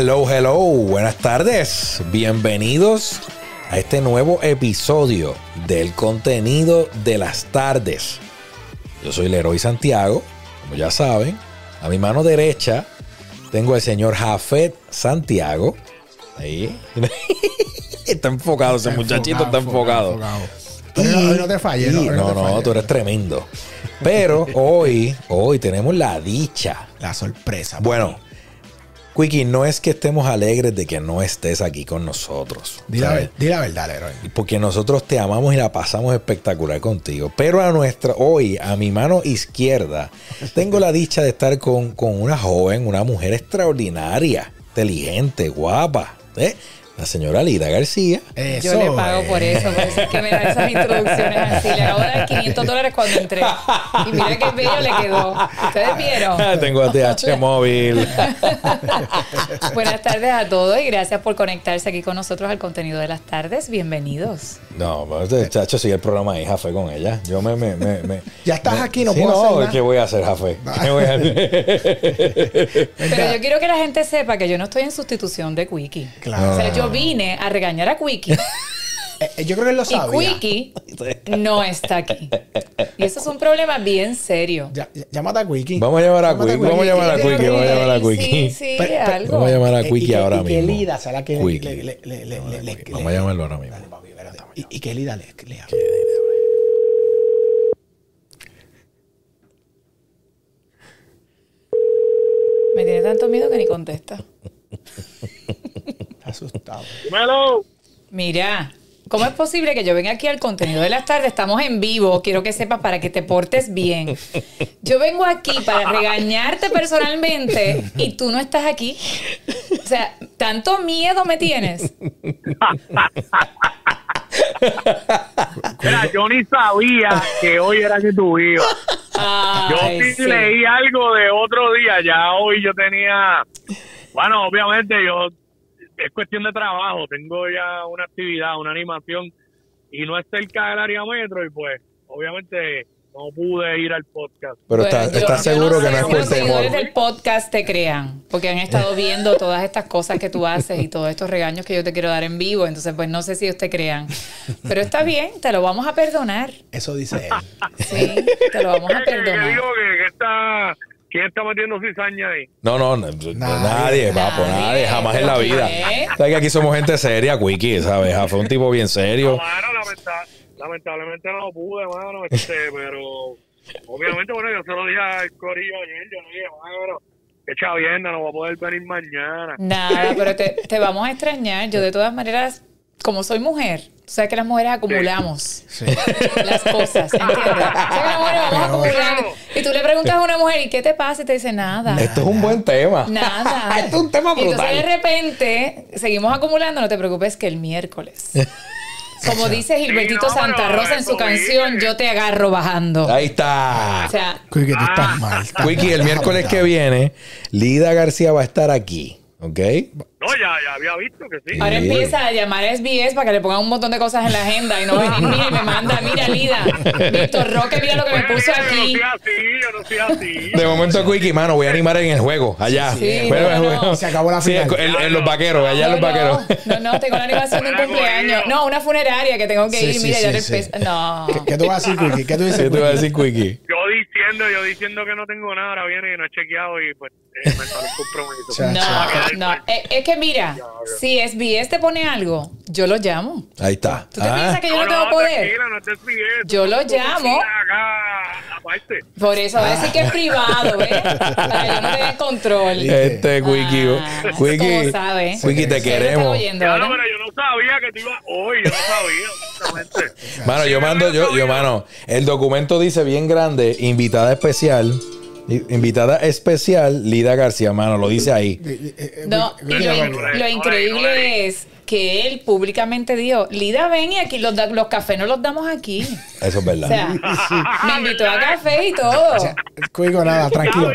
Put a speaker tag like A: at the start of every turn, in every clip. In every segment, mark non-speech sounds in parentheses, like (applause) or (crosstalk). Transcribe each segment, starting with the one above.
A: Hello, hello, buenas tardes. Bienvenidos a este nuevo episodio del contenido de las tardes. Yo soy Leroy Santiago, como ya saben. A mi mano derecha tengo al señor Jafet Santiago. Ahí. (laughs) está enfocado, ese muchachito está enfocado.
B: No te falles, no,
A: no, no, tú eres tremendo. Pero (laughs) hoy, hoy tenemos la dicha.
B: La sorpresa.
A: Bueno, Quickie, no es que estemos alegres de que no estés aquí con nosotros.
B: Di la, la verdad, Leroy.
A: Porque nosotros te amamos y la pasamos espectacular contigo. Pero a nuestra, hoy, a mi mano izquierda, tengo la dicha de estar con, con una joven, una mujer extraordinaria, inteligente, guapa. ¿eh? La señora Lida García.
B: Eso
C: Yo le pago por eso, por eso es que me da esas introducciones así. Le acabo de dar 500 dólares cuando entré. Y mira qué bello le quedó. ¿Ustedes vieron?
A: Tengo ATH móvil. (laughs)
C: Buenas tardes a todos y gracias por conectarse aquí con nosotros al contenido de las tardes. Bienvenidos.
A: No, pero este chacho sigue el programa ahí, Jafé, con ella. Yo me. me, me, me-
B: Ya estás
A: me-
B: aquí, no
A: Sí,
B: puedo hacer nada.
A: ¿Qué voy a hacer, Jafé? (laughs) ¿Qué voy a hacer?
C: Pero yo quiero que la gente sepa que yo no estoy en sustitución de Quickie.
B: Claro.
C: O sea, yo vine a regañar a Quickie (laughs)
B: Eh, yo creo que él lo
C: y
B: sabía.
C: Quickie no está aquí. Y eso es un problema bien serio.
B: Ya- ya- llámate a Quickie.
A: Vamos a llamar a Quickie. Vamos a llamar a Quickie. Vamos a llamar a Quickie.
C: Sí, sí,
B: Pe- pe-
C: algo.
A: Vamos a llamar a
B: Eh, y
A: Quickie
B: que-
A: ahora
B: y que
A: mismo.
B: Lida será que le- le- le- le- le-
A: Vamos a llamarlo ahora mismo.
B: Dale, papi, espérate. Y, y que Lida le, le hable.
C: Me tiene tanto miedo que ni contesta. (laughs)
B: Asustado.
D: Dímelo.
C: Mira, ¿cómo es posible que yo venga aquí al contenido de las tardes? Estamos en vivo, quiero que sepas para que te portes bien. Yo vengo aquí para regañarte personalmente y tú no estás aquí. O sea, tanto miedo me tienes.
D: Mira, yo ni sabía que hoy era que tú ibas. Yo sí. leí algo de otro día. Ya hoy yo tenía. Bueno, obviamente yo. Es cuestión de trabajo. Tengo ya una actividad, una animación. Y no es cerca del área metro. Y pues, obviamente, no pude ir al podcast.
A: Pero
C: Bueno,
A: estás
C: yo
A: seguro
C: sé
A: que no es
C: si
A: por
C: los
A: temor.
C: del podcast te crean, porque han estado (laughs) viendo todas estas cosas que tú haces y todos estos regaños que yo te quiero dar en vivo, entonces pues no sé si ellos te crean. Pero está bien, te lo vamos a perdonar.
B: Eso dice él.
C: Sí, te lo vamos a (laughs)
D: ¿Qué- qué- qué
C: perdonar.
D: digo que, que está. ¿Quién está metiendo cizaña ahí?
A: No, no, no, nadie, papo,
C: Nadie.
A: nadie, jamás en la vida.
C: ¿Qué?
A: Sabes que aquí somos gente seria, Quickie, ¿sabes? Es un tipo bien
D: No,
A: serio.
D: mano, lamenta- lamentablemente no pude, mano. Este, (laughs) pero. Obviamente, bueno, yo se lo dije al Corillo ayer. Yo le dije, mano, qué chavienda, no va a poder venir mañana.
C: Nada, pero te, te vamos a extrañar. Yo de todas maneras, como soy mujer, tú sabes que las mujeres acumulamos
B: Sí.
C: las cosas, ¿entiendes? Tú sabes que las mujeres vamos acumulando. Y tú le preguntas a una mujer, ¿y qué te pasa? Y te dice, nada.
A: Esto es un buen tema.
C: Nada. (laughs)
A: Esto es un tema
C: Y entonces de
A: brutal.
C: repente seguimos acumulando, no te preocupes que el miércoles. (laughs) Como dice Gilbertito
D: Sí, no,
C: Santa
D: pero
C: Rosa en su canción, yo te agarro bajando.
A: Ahí está.
C: O sea,
B: Quickie, tú estás mal. estás
A: Quickie, el
B: mal.
A: miércoles que viene, Lida García va a estar aquí, ¿ok?
D: No, ya, ya había visto que sí.
C: ahora empieza a llamar a SBS para que le pongan un montón de cosas en la agenda y no (laughs) mira, y me manda, mira, Lida, Víctor Roque, mira lo que me puso
D: Yo
C: aquí.
D: no soy así, yo no soy así.
A: De momento, Quickie, mano, voy a animar en el juego, allá.
C: Sí,
A: Bueno,
C: no, no.
A: bueno.
B: Se acabó la
A: Sí,
B: final.
A: en, en los vaqueros, allá en los
C: No,
A: vaqueros.
C: No, no, tengo la animación de un (laughs) cumpleaños. No, una funeraria que tengo que ir,
B: sí,
C: mira,
B: sí,
C: ya el
B: sí.
C: pes- No.
B: ¿Qué, qué tú vas a decir, Quickie? ¿Qué tú dices,
A: ¿Qué te iba a decir, Quickie?
D: Yo diciendo, yo diciendo que no tengo nada, ahora viene y no he chequeado y pues eh, me sale un compromiso.
C: No, no, es, es que mira, si SBS te pone algo, yo lo llamo.
A: Ahí está.
C: ¿Tú te
A: Ah,
C: piensas que yo no, tengo poder?
D: No te.
C: Yo lo llamo.
D: Acá, aparte.
C: Por eso, a decir que es privado, ¿ves? (laughs) Para que yo no tenga control.
A: Este, Quickie.
C: Ah,
A: Quickie.
C: ¿cómo sabe?
A: Quickie, te queremos.
C: oyendo,
D: Ya, no, pero yo no sabía que tú ibas hoy, yo no sabía.
A: Mano, yo mando, yo, yo, mano, el documento dice bien grande, invitada especial, invitada especial, Lida García, mano, lo dice ahí.
B: Eh, eh,
C: No, y
B: Quickie,
C: lo,
B: Quickie,
C: in-
D: no
C: lo increíble
D: le-
C: es que él públicamente dijo, Lida, ven y aquí los, da- los cafés no los damos aquí.
A: Eso es verdad.
C: O sea, me invitó a café y todo.
B: Quickie, nada, tranquilo.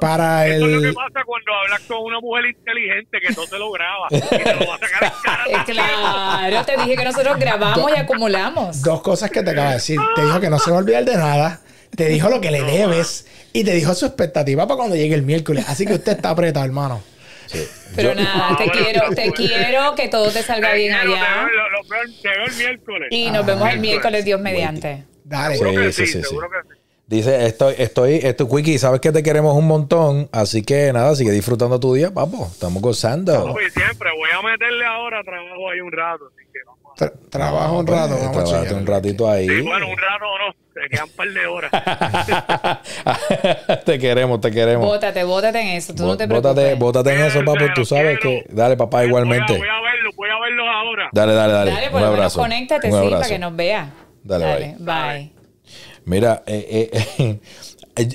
B: Para
D: Eso es lo
B: el-
D: que pasa cuando hablas con una mujer inteligente que no se lo graba y te lo va a sacar en cara.
C: Eh, Claro, te dije que nosotros grabamos y acumulamos.
B: Dos cosas que te acaba de decir. Te dijo que no se va a olvidar de nada. Te dijo lo que le debes. Y te dijo su expectativa para cuando llegue el miércoles. Así que usted está apretado, hermano.
A: Sí.
C: Pero
A: Yo-
C: nada,
D: Ah,
C: te quiero, te quiero que todo te salga bien allá.
D: veo- lo- lo veo- Te veo el miércoles.
C: Y nos vemos el miércoles, Dios mediante.
B: Dale.
D: Seguro que
A: Sí,
D: sí,
A: sí. Dice, estoy, estoy, esto, Quickie, sabes que te queremos un montón, así que nada, sigue disfrutando tu día, papo. Estamos gozando.
D: Uy, siempre voy a meterle ahora trabajo ahí un rato, así que vamos a...
B: Tra- trabajo un rato.
A: Pues,
B: vamos a
A: trabajate
B: chillar.
A: un ratito ahí.
D: Sí, bueno, un rato no, te quedan un par de horas. (laughs)
A: te queremos, te queremos.
C: Bótate, bótate en eso, tú no te
A: Bótate,
C: preocupes.
A: bótate en eso, papo. Tú sabes
D: Quiero.
A: que. Dale, papá, igualmente.
D: Voy a, voy a verlo, voy a verlo ahora.
A: Dale, dale, dale.
C: Dale,
A: un
C: por lo menos
A: abrazo.
C: conéctate,
A: un
C: sí,
A: abrazo.
C: para que nos vea.
A: Dale,
C: bye.
A: Mira, eh, eh, eh,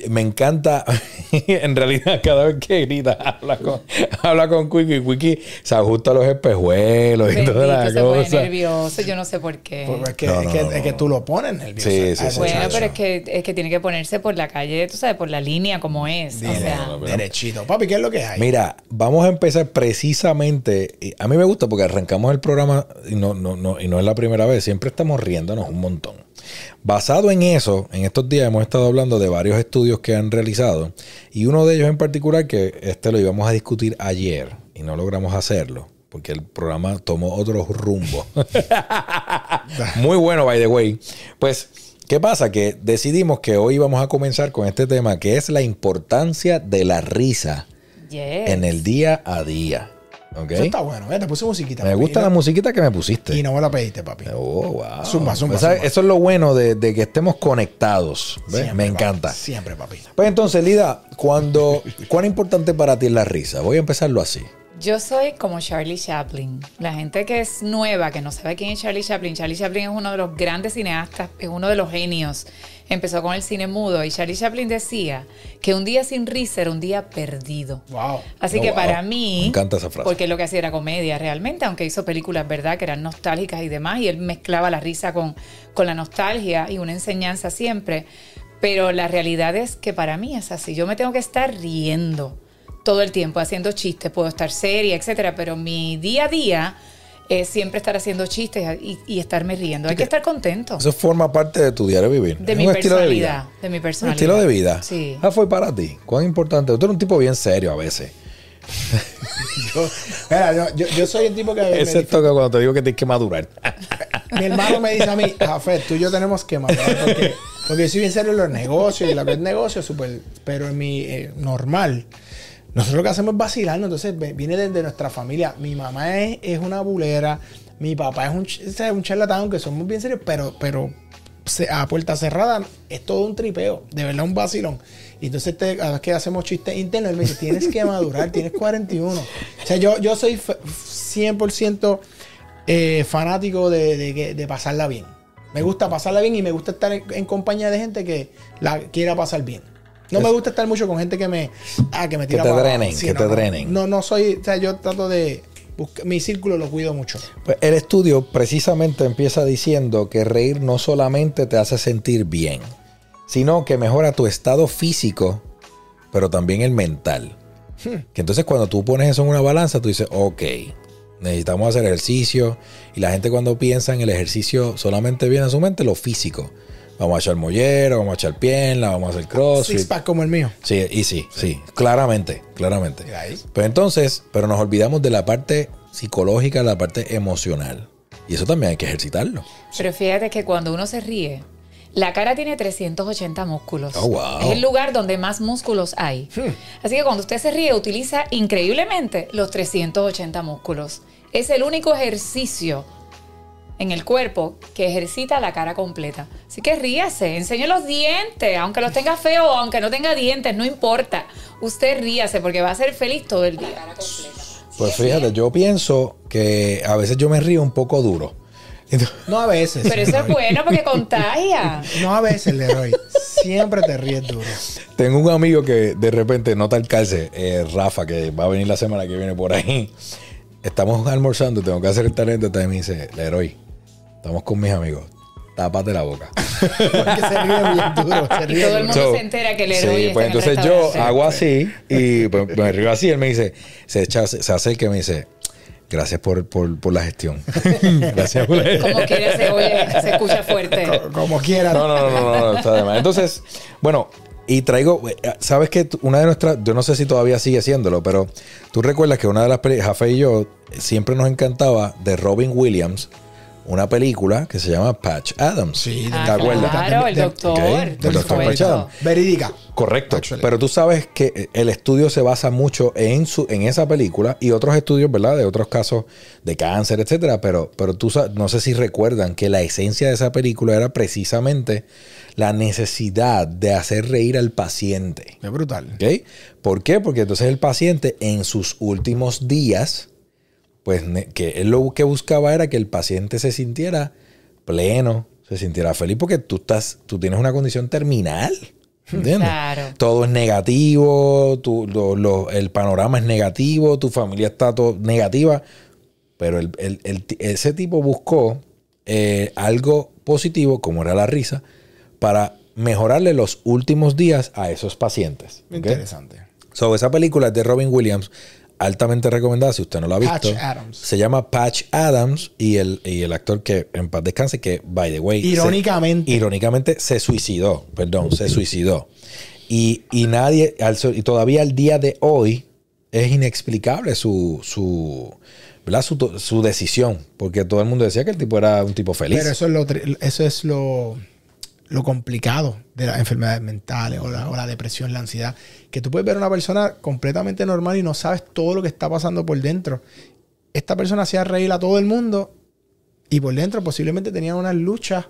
A: me encanta, (laughs) en realidad, cada vez que grita, habla con, habla con Quickie, Quickie se ajusta los espejuelos y toda
C: Bendito,
A: la
C: se pone
A: cosa.
C: nervioso, yo no sé por qué.
B: Porque es que,
A: No,
B: es, que,
A: no,
B: es que
A: no.
B: tú lo pones nervioso.
A: Sí, sí, sí,
C: Bueno, pero es que, es que tiene que ponerse por la calle, tú sabes, por la línea como es. O sea,
B: derechito. Papi, ¿qué es lo que hay?
A: Mira, vamos a empezar precisamente. y A mí me gusta porque arrancamos el programa y no, no, no, y no es la primera vez. Siempre estamos riéndonos un montón. Basado en eso, en estos días hemos estado hablando de varios estudios que han realizado y uno de ellos en particular que este lo íbamos a discutir ayer y no logramos hacerlo porque el programa tomó otro rumbo. (laughs) Muy bueno, by the way. Pues, ¿qué pasa? Que decidimos que hoy vamos a comenzar con este tema que es la importancia de la risa
C: yes.
A: en el día a día.
B: Eso está bueno. Mira, te puse musiquita.
A: Me
B: papi,
A: gusta la musiquita que me pusiste.
B: Y no me la pediste, papi.
A: Oh, wow.
B: Zumba, zumba.
A: Eso es lo bueno de, de que estemos conectados. Me
B: papi,
A: encanta.
B: Siempre, papi.
A: Pues entonces, Lida, cuando, ¿cuán importante para ti es la risa? Voy a empezarlo así.
C: Yo soy como Charlie Chaplin. La gente que es nueva, que no sabe quién es Charlie Chaplin, Charlie Chaplin es uno de los grandes cineastas, es uno de los genios. Empezó con el cine mudo y Charlie Chaplin decía que un día sin risa era un día perdido.
B: Wow.
C: Así que
A: wow.
C: para mí,
A: Me encanta esa frase.
C: porque lo que hacía era comedia realmente, aunque hizo películas, ¿verdad?, que eran nostálgicas y demás, y él mezclaba la risa con, con la nostalgia y una enseñanza siempre. Pero la realidad es que para mí es así. Yo me tengo que estar riendo todo el tiempo, haciendo chistes, puedo estar seria, etcétera, pero mi día a día es siempre estar haciendo chistes y, y estarme riendo. Hay que estar contento
A: Eso forma parte de tu diario vivir.
C: de
A: Es
C: mi
A: un estilo de
C: personalidad,
A: vida.
C: de mi
A: Un
C: personalidad.
A: estilo de vida.
C: Sí.
A: Ah, fue para ti. ¿Cuán importante? Tú eres un tipo bien serio a veces. (laughs)
B: Yo, mira, yo, yo, yo soy el tipo que.
A: Excepto que cuando te digo que tienes que madurar. (laughs)
B: Mi hermano me dice a mí, Jafet, tú y yo tenemos que matar porque, porque yo soy bien serio en los negocios y lo que es negocio, súper, pero en mi eh, normal, nosotros lo que hacemos es vacilarnos, entonces viene desde nuestra familia. Mi mamá es, es una bulera, mi papá es un, sea, un charlatán, que somos bien serios, pero, pero a puerta cerrada es todo un tripeo, de verdad un vacilón. Y entonces te, cada que hacemos chistes internos, él me dice, tienes que madurar, tienes 41. O sea, yo, yo soy fe- 100% eh, fanático de, de pasarla bien. Me gusta pasarla bien y me gusta estar en compañía de gente que la quiera pasar bien. No me gusta estar mucho con gente que me, ah, que me tira
A: te
B: para
A: drenen, que
B: no,
A: te
B: no.
A: drenen.
B: No, no soy, o sea, yo trato de buscar, mi círculo lo cuido mucho.
A: Pues el estudio precisamente empieza diciendo que reír no solamente te hace sentir bien, sino que mejora tu estado físico, pero también el mental. Que entonces cuando tú pones eso en una balanza, tú dices, ok, necesitamos hacer ejercicio. Y la gente cuando piensa en el ejercicio solamente viene a su mente lo físico. Vamos a echar mollera, vamos a echar pierna, vamos a hacer
B: Six
A: crossfit.
B: pack como el mío.
A: Sí, y sí, sí, claramente, claramente. Pero entonces, pero nos olvidamos de la parte psicológica, la parte emocional. Y eso también hay que ejercitarlo.
C: Pero fíjate que cuando uno se ríe, la cara tiene 380 músculos.
A: Oh, wow.
C: Es el lugar donde más músculos hay. Así que cuando usted se ríe, utiliza increíblemente los 380 músculos. Es el único ejercicio en el cuerpo que ejercita la cara completa. Así que ríase, enseñe los dientes, aunque los tenga feos o aunque no tenga dientes, no importa. Usted ríase porque va a ser feliz todo el día.
A: Pues fíjate, yo pienso que a veces yo me río un poco duro.
B: No a veces.
C: Pero eso es bueno porque contagia.
B: No a veces, Leroy. Siempre te ríes duro.
A: Tengo un amigo que de repente nota el calce, eh, Rafa, que va a venir la semana que viene por ahí. Estamos almorzando, tengo que hacer el talento. Me dice, Leroy, estamos con mis amigos. Tápate la boca. (laughs)
B: Porque se ríe bien duro. Se
C: Y todo el mundo
A: So,
C: se entera que héroe
A: Sí,
C: está
A: pues
C: en
A: entonces yo hago así y pues, me río así. Él me dice, se, echa, se acerca y me dice, gracias por, por, por la gestión. (laughs) gracias por la
C: Como quiera se oye, se escucha fuerte.
B: Co- Como quiera.
A: No, no, no, no, no, no, está de más. Entonces, bueno, Y traigo, eh, sabes que una de nuestras, yo no sé si todavía sigue haciéndolo, pero tú recuerdas que una de las películas, Jafé y yo, siempre nos encantaba de Robin Williams, una película que se llama Patch Adams.
B: Sí,
A: ¿te
C: Ah,
A: acuerdas?
C: Claro, el doctor.
A: ok,
C: por
A: del doctor
C: supuesto.
A: Pachado.
B: Verídica.
A: Correcto.
B: Actually.
A: Pero tú sabes que el estudio se basa mucho en su, en esa película y otros estudios, ¿verdad? De otros casos de cáncer, etcétera. Pero, pero tú no sé si recuerdan que la esencia de esa película era precisamente la necesidad de hacer reír al paciente.
B: Es brutal.
A: ¿Ok? ¿Por qué? Porque entonces el paciente en sus últimos días, pues que él lo que buscaba era que el paciente se sintiera pleno, se sintiera feliz, porque tú estás, tú tienes una condición terminal. ¿Entiendes?
C: Claro.
A: Todo es negativo, tú- lo- lo- el panorama es negativo, tu familia está todo negativa. Pero el- el- el ese tipo buscó eh, algo positivo, como era la risa, para mejorarle los últimos días a esos pacientes.
B: Interesante.
A: So, esa película es de Robin Williams, altamente recomendada si usted no la ha visto.
B: Patch Adams.
A: Se llama Patch Adams y el, y el actor que en paz descanse, que, by the way, se-
B: Irónicamente.
A: irónicamente se suicidó, perdón, se suicidó. Y, y nadie, al y todavía al día de hoy, es inexplicable su, su, ¿verdad? su, su decisión, porque todo el mundo decía que el tipo era un tipo feliz.
B: Pero eso es lo, eso es lo, lo complicado de las enfermedades mentales o la, o la depresión, la ansiedad. Que tú puedes ver a una persona completamente normal y no sabes todo lo que está pasando por dentro. Esta persona hacía reír a todo el mundo y por dentro posiblemente tenía unas luchas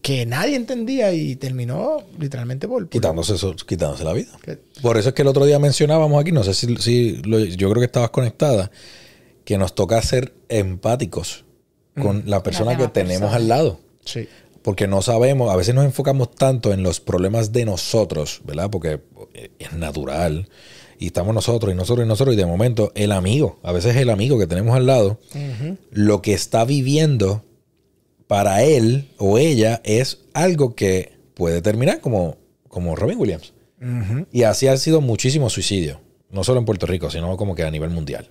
B: que nadie entendía y terminó literalmente por... por-
A: quitándose, la vida.
B: que-
A: Por eso es que el otro día mencionábamos aquí, no sé si, si lo- yo creo que estabas conectada, que nos toca ser empáticos con la persona que tenemos al lado.
B: Sí.
A: Porque no sabemos, a veces nos enfocamos tanto en los problemas de nosotros, ¿verdad? Porque eh, es natural. Y estamos nosotros y nosotros y nosotros. Y de momento el amigo, a veces el amigo que tenemos al lado, lo que está viviendo para él o ella es algo que puede terminar como, como Robin Williams. Y así han sido muchísimos suicidios. No solo en Puerto Rico, sino como que a nivel mundial.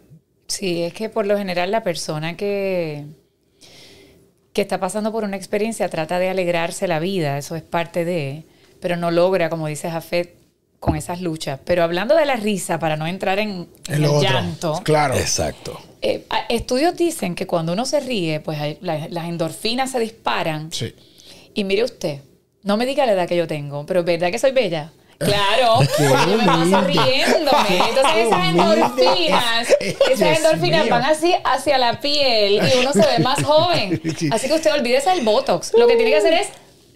C: Sí, es que por lo general la persona que, que está pasando por una experiencia trata de alegrarse la vida, eso es parte de, pero no logra, como dice Jafet, con esas luchas. Pero hablando de la risa, para no entrar en, el
B: otro.
C: llanto,
B: Claro.
A: Exacto.
C: eh, estudios dicen que cuando uno se ríe, pues hay- la- las endorfinas se disparan.
B: Sí.
C: Y mire usted, no me diga la edad que yo tengo, pero ¿verdad que soy bella? Claro, (laughs) yo me paso riéndome. (laughs) Entonces esas endorfinas, (laughs)
B: es.
C: esas endorfinas van así hacia la piel y uno se ve más joven. Así que usted olvídese del Botox. Lo que tiene que hacer es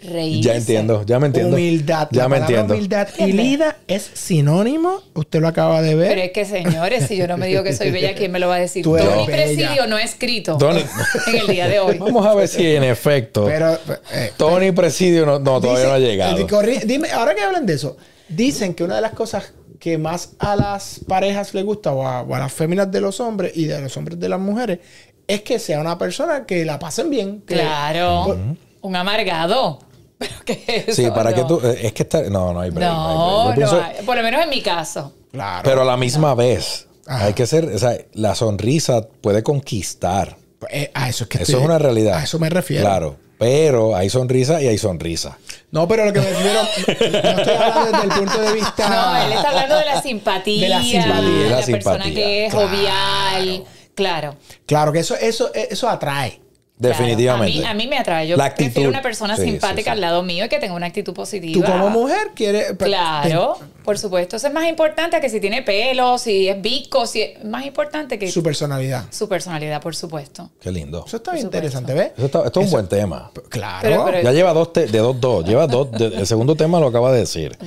C: reírse.
A: Ya entiendo, ya me entiendo.
B: Humildad.
A: Ya
B: la
A: me entiendo.
B: Humildad y Lida es sinónimo. Usted lo acaba de ver.
C: Pero es que, señores, si yo no me digo que soy bella, ¿quién me lo va a decir? (laughs)
B: Tú
C: Tony. Presidio no ha escrito
A: Tony-
C: en el día de hoy.
A: Vamos a ver si en efecto
B: Pero, eh,
A: Tony Presidio no, no, todavía
B: dice-
A: no ha llegado.
B: corri- dime, ahora que hablan de eso, dicen que una de las cosas que más a las parejas les gusta o a, o a las féminas de los hombres y de los hombres de las mujeres es que sea una persona que la pasen bien. que-
C: Claro, un amargado. ¿Pero qué es eso?
A: Sí, para que
C: No.
A: tú. eh, Es que está. No, no hay break. no hay break.
C: No, hay- por lo menos en mi caso.
B: Claro.
A: pero a la misma vez,
B: Ajá.
A: hay que ser. O sea, la sonrisa puede conquistar.
B: Eh, a eso es que
A: Eso
B: estoy-
A: es una realidad.
B: A eso me refiero.
A: Claro. Pero hay sonrisa y hay sonrisa.
B: No, pero lo que me refiero, (laughs) no estoy hablando desde el punto de vista.
C: No, él está hablando de la simpatía,
B: De la simpatía.
C: de la,
A: la
C: persona
A: simpatía.
C: que es
B: Claro.
C: jovial. Claro.
B: Claro que eso, eso, eso atrae.
A: Definitivamente.
C: Claro. A, mí, a mí me atrae. Yo
A: La actitud.
C: prefiero una persona
A: Sí,
C: simpática
A: sí, sí.
C: al lado mío y que tenga una actitud positiva.
B: Tú como mujer quieres.
C: Claro, por supuesto. Eso es más importante que si tiene pelo, si es visco, si es más importante que
B: Su
C: su,
B: personalidad.
C: personalidad, por supuesto.
A: Qué lindo.
B: Eso está bien
C: Por supuesto.
B: interesante, ¿ves?
A: Eso está- esto es un buen tema.
B: Claro.
C: Pero- pero-
A: Ya lleva dos te- de dos, dos. Lleva dos. de- el segundo tema lo acaba de decir.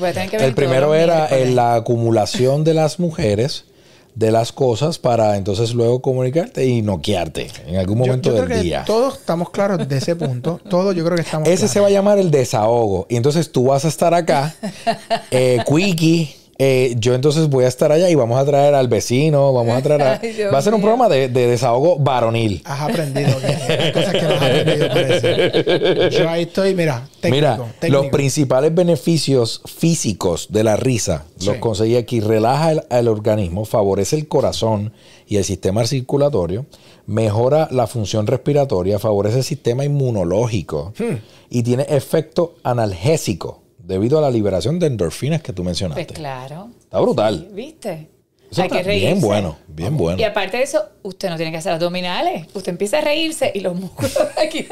A: El primero era en la acumulación de las mujeres de las cosas para entonces luego comunicarte y noquearte en algún momento
B: yo,
A: del
B: que
A: día.
B: todos estamos claros de ese punto. Todos yo creo que estamos
A: Ese se va a llamar el desahogo. Y entonces tú vas a estar acá, eh, (laughs) Quickie. Eh, yo entonces voy a estar allá y vamos a traer al vecino, vamos a traer a... (laughs)
C: Ay,
A: va a ser un
C: mío.
A: programa de, de desahogo varonil.
B: Has aprendido. que hay cosas que no has aprendido, parece. (laughs) Yo ahí estoy, mira, técnico.
A: Mira,
B: técnico.
A: los principales beneficios físicos de la risa los conseguí aquí. Relaja el, el organismo, favorece el corazón y el sistema circulatorio, mejora la función respiratoria, favorece el sistema inmunológico
B: Hmm.
A: y tiene efecto analgésico. Debido a la liberación de endorfinas que tú mencionaste.
C: Pues claro.
A: Está brutal.
C: ¿Viste?
A: Eso
C: Hay que reírse.
A: bien bueno, bien bueno.
C: Y aparte de eso, usted no tiene que hacer abdominales. Usted empieza a reírse y los músculos (laughs) aquí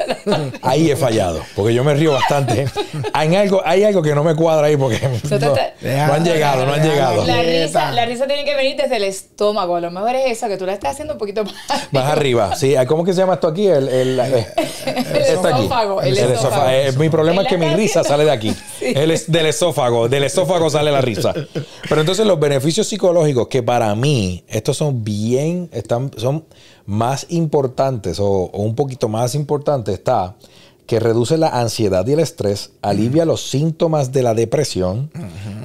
A: Ahí he fallado, porque yo me río bastante. Hay algo, hay algo que no me cuadra ahí porque no, han llegado, no han llegado.
C: La risa, la risa tiene que venir desde el estómago. A lo mejor es eso, que tú la estás haciendo un poquito más.
A: Más arriba, sí. ¿Cómo que se llama esto aquí? El, el, eh,
C: esófago, el
A: El
C: esófago.
A: Eh, mi problema es que mi risa sale de aquí. (laughs) El es- del esófago. Del esófago sale la risa. Pero entonces los beneficios psicológicos que para mí estos son bien, están, son más importantes o, o un poquito más importantes está que reduce la ansiedad y el estrés, alivia los síntomas de la depresión,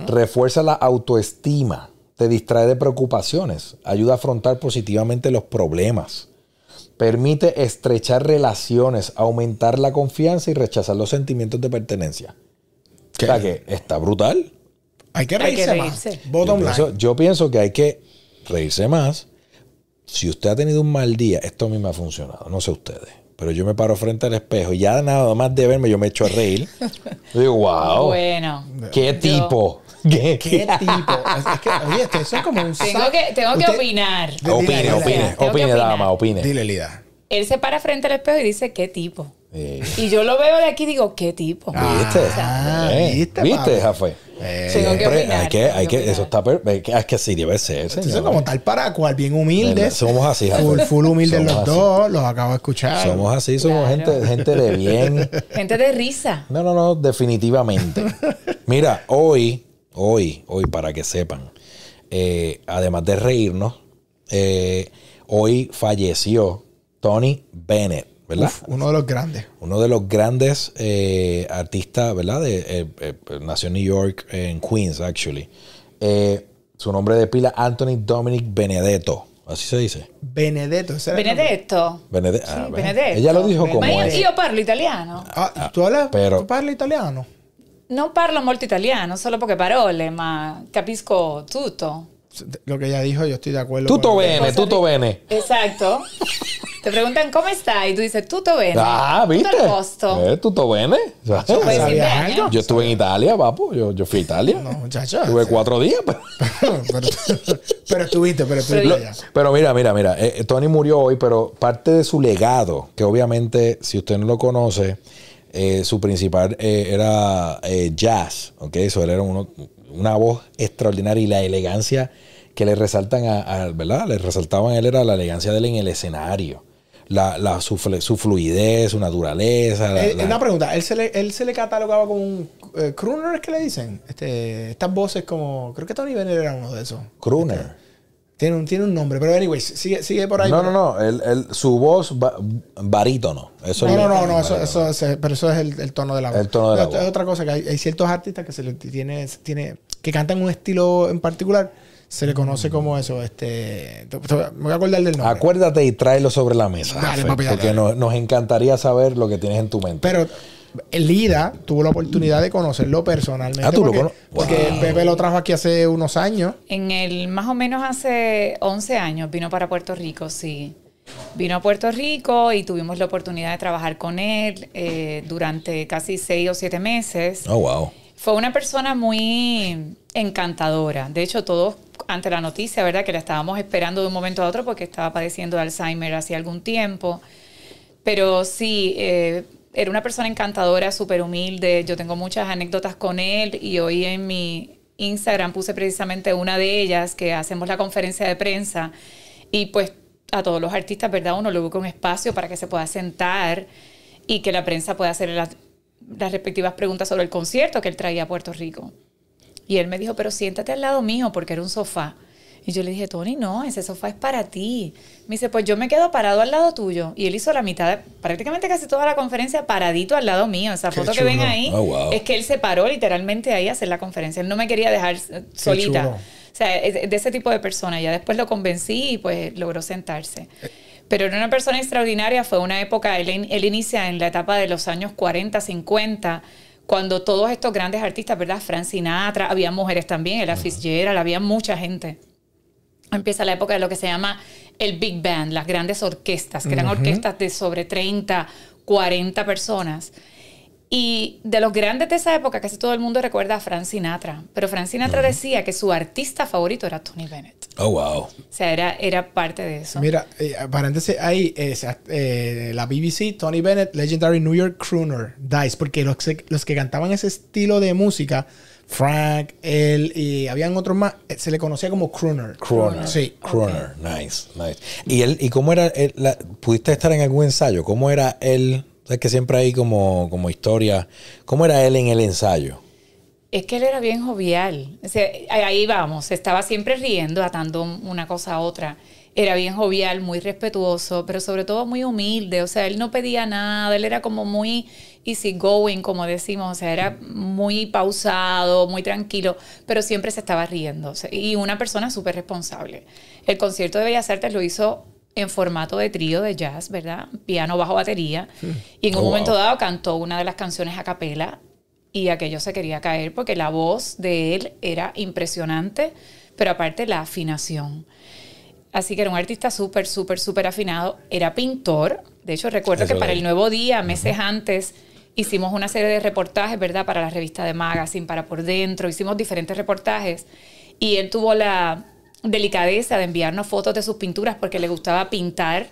A: refuerza la autoestima, te distrae de preocupaciones, ayuda a afrontar positivamente los problemas. Permite estrechar relaciones, aumentar la confianza y rechazar los sentimientos de pertenencia. O sea que está brutal.
B: Hay que
C: Hay que
B: reírse, más. Bottom
A: yo,
B: line.
A: pienso, yo pienso que hay que reírse más. Si usted ha tenido un mal día, esto a mí me ha funcionado. No sé ustedes. Pero yo me paro frente al espejo y ya nada más de verme yo me echo a reír. (laughs) Yo digo, wow.
C: Bueno.
A: ¿Qué
C: Yo
A: tipo? ¿Qué,
B: ¿Qué tipo? Es, que, (laughs) oye, este, eso es como un
C: Tengo que, tengo que opinar.
B: Dile,
A: Opine,
B: dile,
A: opine, opine,
C: opinar.
A: dama, opine.
B: Dile, Lida.
C: Él se para frente al espejo y dice, ¿qué tipo? Y yo lo veo de aquí y digo, ¿qué tipo?
A: ¿Viste?
B: Ah,
A: Eh,
B: ¿viste,
A: ¿Viste,
B: papi? Eh,
C: que
A: Siempre
C: opinar,
A: hay que, hay
C: que opinar.
A: eso está, per- es que- es que así debe ser,
B: Eso
A: señor.
B: como tal para cual, bien humildes.
A: Somos así.
B: Full, full humildes los
A: así.
B: dos, los acabo de escuchar.
A: Somos así, somos
C: Claro.
A: gente, gente de bien. (laughs)
C: Gente de risa.
A: No, no, no, definitivamente. Mira, hoy, hoy, hoy, para que sepan, eh, además de reírnos, eh, hoy falleció Tony Bennett, ¿verdad?
B: Uf, uno de los grandes.
A: Uno de los grandes eh, artistas, ¿verdad? De, eh, eh, nació en New York, en Queens, actually. Eh, su nombre de pila, Anthony Dominic Benedetto. Así se dice.
B: Benedetto.
C: Benedetto.
A: Benede-
C: Sì,
A: ah, ven.
C: Benedetto.
A: Ella lo dijo como
C: Ma io, io parlo italiano.
B: Ah, ¿tú, hablas,
A: pero-
B: ¿Tú parlas italiano?
C: Non parlo molto italiano, solo poche parole, ma capisco tutto.
B: Lo que ella dijo, yo estoy de acuerdo.
A: Tutto
B: con-
A: bene, tutto bene.
C: Exacto. Te preguntan come stai y tú dices tutto bene.
A: Ah, ¿viste?
C: Tutto a posto.
A: Eh, tutto bene. Yo estuve en Italia, papo. Yo, yo fui a Italia.
B: No, muchacho.
A: Estuve cuatro días. (laughs) pero-
B: pero, pero estuviste, pero estuviste
C: Pero-
B: allá.
A: Pero mira, mira, mira. eh, Tony murió hoy, pero parte de su legado, que obviamente, si usted no lo conoce, eh, su principal eh, era eh, jazz. ¿ok? Eso él era uno- una voz extraordinaria y la elegancia que le resaltan a, a- ¿verdad? Le resaltaban a él era la elegancia de él en el escenario. La, la- su, fluidez, su naturaleza. la-
B: Eh,
A: la-
B: Una pregunta, ¿él se, le, ¿él se le catalogaba como un eh, crooner, es que le dicen? Este, estas voces como... Creo que Tony Bennett era uno de esos.
A: crooner.
B: Tiene un, tiene un nombre, pero anyways, sigue, sigue por ahí.
A: No, no, no. él- él- su voz va- barítono. Eso
B: No,
A: es-
B: no, no, no, eso, eso, es- pero eso es el, el tono de la voz.
A: El tono de la
B: No, esto
A: voz.
B: Es otra cosa que hay, hay ciertos artistas que se le tiene, tiene, que cantan un estilo en particular, se le conoce como eso, este, te- te- me voy a acordar del nombre.
A: Acuérdate y tráelo sobre la mesa.
B: Dale, papi, dale,
A: porque
B: dale.
A: Nos, nos encantaría saber lo que tienes en tu mente.
B: Pero Lida tuvo la oportunidad de conocerlo personalmente.
A: Ah, ¿tú lo
B: porque,
A: cono-
B: porque
A: Wow.
B: Pepe lo trajo aquí hace unos años.
C: En el más o menos hace 11 años vino para Puerto Rico, sí. Vino a Puerto Rico y tuvimos la oportunidad de trabajar con él eh, durante casi seis o siete meses.
A: oh, wow.
C: Fue una persona muy encantadora. De hecho, todos ante la noticia, ¿verdad? Que la estábamos esperando de un momento a otro porque estaba padeciendo de Alzheimer hacía algún tiempo. Pero sí, eh, era una persona encantadora, súper humilde. Yo tengo muchas anécdotas con él y hoy en mi Instagram puse precisamente una de ellas que hacemos la conferencia de prensa y pues a todos los artistas, ¿verdad? Uno le busca un espacio para que se pueda sentar y que la prensa pueda hacer las, las respectivas preguntas sobre el concierto que él traía a Puerto Rico. Y él me dijo, pero siéntate al lado mío porque era un sofá. Y yo le dije, Tony, no, ese sofá es para ti. Me dice, pues yo me quedo parado al lado tuyo. Y él hizo la mitad, de- prácticamente casi toda la conferencia paradito al lado mío. Esa
B: Qué
C: foto que ven ahí
A: Oh, wow.
C: es que él se paró literalmente ahí a hacer la conferencia. Él no me quería dejar eh, solita.
B: chulo.
C: O sea, es de ese tipo de persona. Ya después lo convencí y pues logró sentarse. Pero era una persona extraordinaria. Fue una época, él, él inicia en la etapa de los años 40, 50, cuando todos estos grandes artistas, ¿verdad? Frank Sinatra, había mujeres también, Ella Fitzgerald, había mucha gente. Empieza la época de lo que se llama el Big Band, las grandes orquestas, que eran orquestas de sobre 30, 40 personas. Y de los grandes de esa época, casi todo el mundo recuerda a Frank Sinatra. Pero Frank Sinatra decía que su artista favorito era Tony Bennett.
A: Oh, wow.
C: O sea, era, era parte de eso.
B: Mira, eh, paréntesis ahí, eh, la BBC, Tony Bennett, Legendary New York Crooner, dies, porque los, los que cantaban ese estilo de música, Frank, él y habían otros más, eh, se le conocía como crooner.
A: Croner.
B: Sí.
A: Croner. Nice, nice. ¿Y él, y cómo era, él, la- pudiste estar en algún ensayo? ¿Cómo era él? Sabes que siempre hay como, como historia. ¿Cómo era él en el ensayo?
C: Es que él era bien jovial. O sea, ahí vamos, estaba siempre riendo, atando una cosa a otra. Era bien jovial, muy respetuoso, pero sobre todo muy humilde. O sea, él no pedía nada, él era como muy easy going, como decimos. O sea, era muy pausado, muy tranquilo, pero siempre se estaba riendo. Y una persona súper responsable. El concierto de Bellas Artes lo hizo en formato de trío de jazz, ¿verdad? Piano, bajo, batería. Y en un
A: Oh, wow.
C: momento dado cantó una de las canciones a capela y aquello se quería caer porque la voz de él era impresionante, pero aparte la afinación. Así que era un artista súper, súper, súper afinado. Era pintor. De hecho, recuerdo
A: Eso
C: que para el Nuevo Día, meses antes, hicimos una serie de reportajes, ¿verdad? Para la revista de Magazine, para Por Dentro. Hicimos diferentes reportajes. Y él tuvo la delicadeza de enviarnos fotos de sus pinturas porque le gustaba pintar.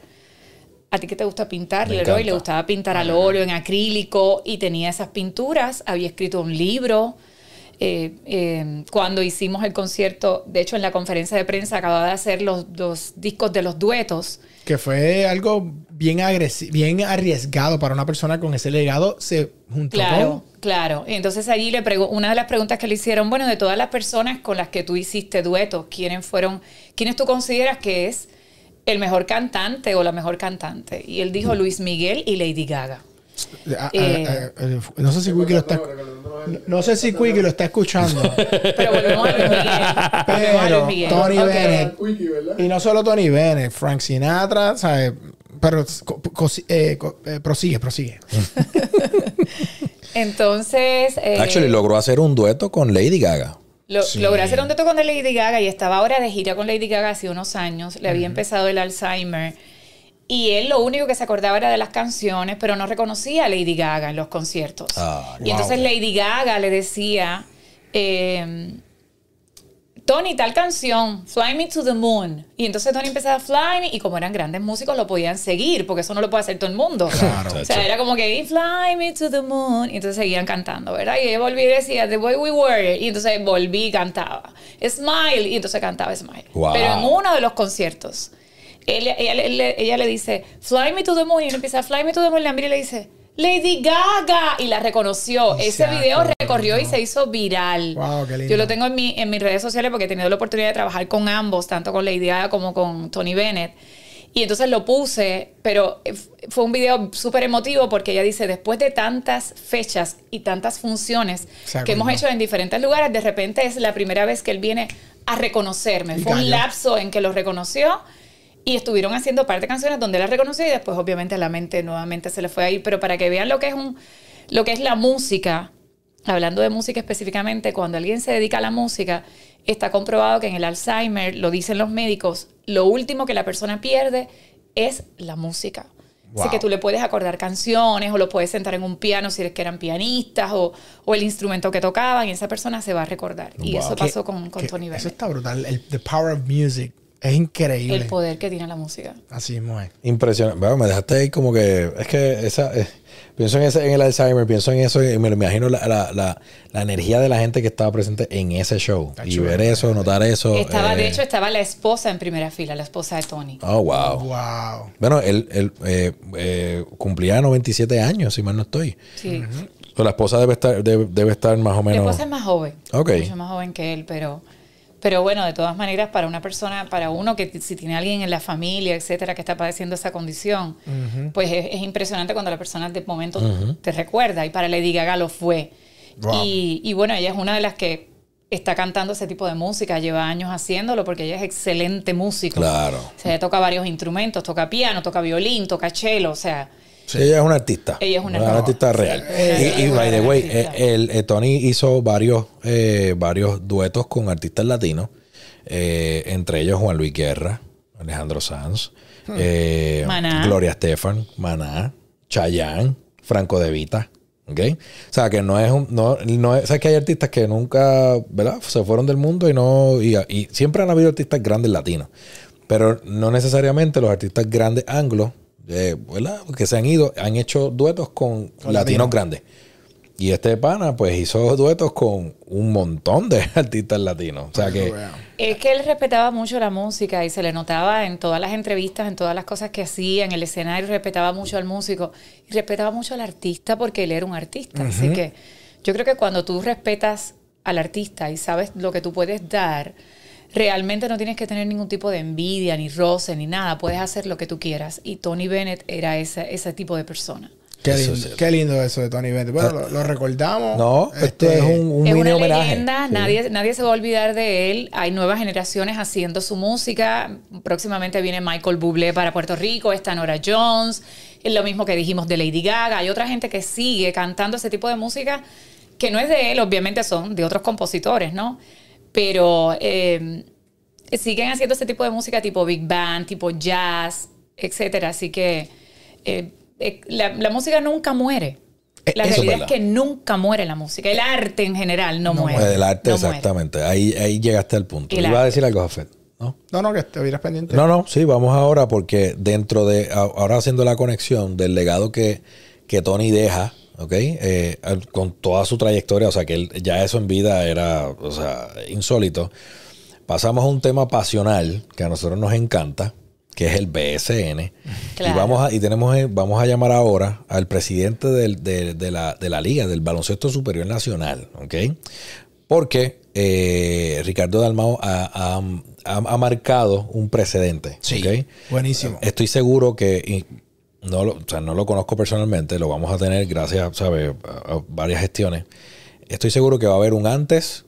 C: ¿A ti qué te gusta pintar,
A: Me
C: Leroy?
A: encanta.
C: Le gustaba pintar al óleo, en acrílico, y tenía esas pinturas. Había escrito un libro. Eh, eh, cuando hicimos el concierto, de hecho, en la conferencia de prensa acababa de hacer los, los discos de los duetos.
B: Que fue algo bien bien arriesgado para una persona con ese legado. Se juntó
C: Claro,
B: con-
C: claro. Entonces allí le una de las preguntas que le hicieron, bueno, de todas las personas con las que tú hiciste duetos, ¿quiénes fueron, quiénes tú consideras que es el mejor cantante o la mejor cantante? Y él dijo Luis Miguel y Lady Gaga. Eh.
B: eh, no sé si Quickie lo está no, no sé si Quickie lo está escuchando. (laughs)
C: Pero volvemos a
B: pero. Tony. Bennett y no solo Tony Bennett, Frank Sinatra, ¿sabes? Pero co- co- eh, co- eh, prosigue, prosigue. (laughs)
C: Entonces, eh,
A: Actually, logró hacer un dueto con Lady Gaga.
C: Lo,
B: Sí.
C: Logré hacer un dueto con Lady Gaga y estaba ahora de gira con Lady Gaga hace unos años. Le había empezado el Alzheimer. Y él lo único que se acordaba era de las canciones, pero no reconocía a Lady Gaga en los conciertos.
A: Ah,
C: y
B: wow.
C: entonces Lady Gaga le decía, eh, Tony, tal canción, Fly Me to the Moon. Y entonces Tony empezaba a Fly Me, y como eran grandes músicos, lo podían seguir, porque eso no lo puede hacer todo el mundo.
B: Claro.
C: O sea, era como que Fly Me to the Moon. Y entonces seguían cantando, ¿verdad? Y ella volví y decía The Way We Were. Y entonces volví y cantaba. Smile. Y entonces cantaba Smile.
A: Wow.
C: Pero en uno de los conciertos, ella, ella, ella- ella le dice Fly Me to the Moon. Y él empieza Fly Me to the Moon. Y la mira y le dice Lady Gaga. Y la reconoció. Ese
B: se
C: video recorrió y se hizo viral.
B: Wow, qué lindo.
C: Yo lo tengo en, mi, en mis redes sociales porque he tenido la oportunidad de trabajar con ambos, tanto con Lady Gaga como con Tony Bennett. Y entonces lo puse, pero fue un video súper emotivo porque ella dice, después de tantas fechas y tantas funciones que hemos hecho en diferentes lugares, de repente es la primera vez que él viene a reconocerme.
B: Y
C: Fue un lapso en que lo reconoció y estuvieron haciendo parte de canciones donde la reconoció y después obviamente la mente nuevamente se le fue ahí. Pero para que vean lo que es, un, lo que es la música, hablando de música específicamente, cuando alguien se dedica a la música, está comprobado que en el Alzheimer, lo dicen los médicos, lo último que la persona pierde es la música. Así
B: Wow.
C: que tú le puedes acordar canciones o lo puedes sentar en un piano si eres que eran pianistas o, o el instrumento que tocaban y esa persona se va a recordar. Y eso pasó con, con Tony
B: Eso
C: Bennett.
B: está brutal. El, the power of music es increíble.
C: El poder que tiene la música.
B: Así mismo es.
A: Impresionante. Bueno, me dejaste ahí como que. Es que esa. eh, pienso en, ese, en el Alzheimer, pienso en eso y me imagino la, la, la, la energía de la gente que estaba presente en ese show.
B: Está
A: y
B: chulo.
A: ver eso, notar eso.
C: Estaba,
A: eh,
C: de hecho, estaba la esposa en primera fila, la esposa de Tony.
A: Oh, wow.
B: Wow.
A: Bueno, él, él eh, eh, cumplía 97 años, si mal no estoy.
C: Sí.
A: O la esposa debe estar, debe, debe estar más o
C: La
A: menos.
C: esposa es más joven.
A: Ok.
C: Mucho más joven que él, pero, pero bueno, de todas maneras, para una persona, para uno que si tiene alguien en la familia, etcétera, que está padeciendo esa condición, pues es, es impresionante cuando la persona de momento te recuerda. Y para Lady Gaga lo fue.
B: Wow.
C: Y, y bueno, ella es una de las que está cantando ese tipo de música, lleva años haciéndolo porque ella es excelente músico.
A: Claro.
C: O sea, ella toca varios instrumentos, toca piano, toca violín, toca cello, o sea,
A: Sí, ella es una artista.
C: Ella es una
A: artista
C: artista.
A: real.
C: Sí,
A: y, by the
C: una
A: way, eh, el, eh, Tony hizo varios, eh, varios duetos con artistas latinos, eh, entre ellos Juan Luis Guerra, Alejandro Sanz, eh,
C: Maná.
A: Gloria Estefan, Maná, Chayanne, Franco De Vita. ¿Ok? O sea, que no es un. No, no es, sabes que hay artistas que nunca, ¿verdad? Se fueron del mundo y no. Y, y siempre han habido artistas grandes latinos. Pero no necesariamente los artistas grandes anglos, eh, ¿verdad? Que se han ido, han hecho duetos con,
B: Con
A: latinos
B: latinos.
A: grandes. Y este pana, pues hizo duetos con un montón de (laughs) artistas latinos. O sea que.
C: Es que él respetaba mucho la música y se le notaba en todas las entrevistas, en todas las cosas que hacía, en el escenario, respetaba mucho al músico y respetaba mucho al artista porque él era un artista. Así que yo creo que cuando tú respetas al artista y sabes lo que tú puedes dar, realmente no tienes que tener ningún tipo de envidia, ni roce, ni nada. Puedes hacer lo que tú quieras. Y Tony Bennett era ese, ese tipo de persona.
B: Qué
A: Eso
B: lindo,
A: sí.
B: qué lindo eso de Tony Bennett. Bueno, lo, lo recordamos.
A: No, esto
B: Este,
A: es un, un
C: es
A: mini
C: una
A: homenaje.
C: leyenda,
A: Sí.
C: nadie, nadie se va a olvidar de él. Hay nuevas generaciones haciendo su música. Próximamente viene Michael Bublé para Puerto Rico, está Nora Jones. Es lo mismo que dijimos de Lady Gaga. Hay otra gente que sigue cantando ese tipo de música que no es de él, obviamente son de otros compositores, ¿no? Pero eh, siguen haciendo ese tipo de música tipo big band, tipo jazz, etcétera. Así que eh, eh, la, la música nunca muere.
A: Eh,
C: La
A: eso
C: realidad es, que nunca muere la música. El arte en general no, muere.
A: El arte,
C: No muere.
A: exactamente. Ahí, ahí llegaste al punto.
C: El
A: Iba a decir algo, Jafet. ¿No?
B: No, no, que estuvieras pendiente.
A: No, no, sí, vamos ahora porque dentro de, ahora haciendo la conexión del legado que, que Tony deja, ¿ok? Eh, con toda su trayectoria, o sea, que él- ya eso en vida era, o sea, insólito. Pasamos a un tema pasional que a nosotros nos encanta, que es el BSN. Y
C: Claro.
A: vamos a, y tenemos, eh, vamos a llamar ahora al presidente del- de, de la, de la Liga, del Baloncesto Superior Nacional, ¿ok? Porque eh, Ricardo Dalmao ha, ha- ha- ha marcado un precedente.
B: Sí. Buenísimo.
A: Estoy seguro que, y no lo, o sea, no lo conozco personalmente, lo vamos a tener gracias ¿sabe? a, varias gestiones. Estoy seguro que va a haber un antes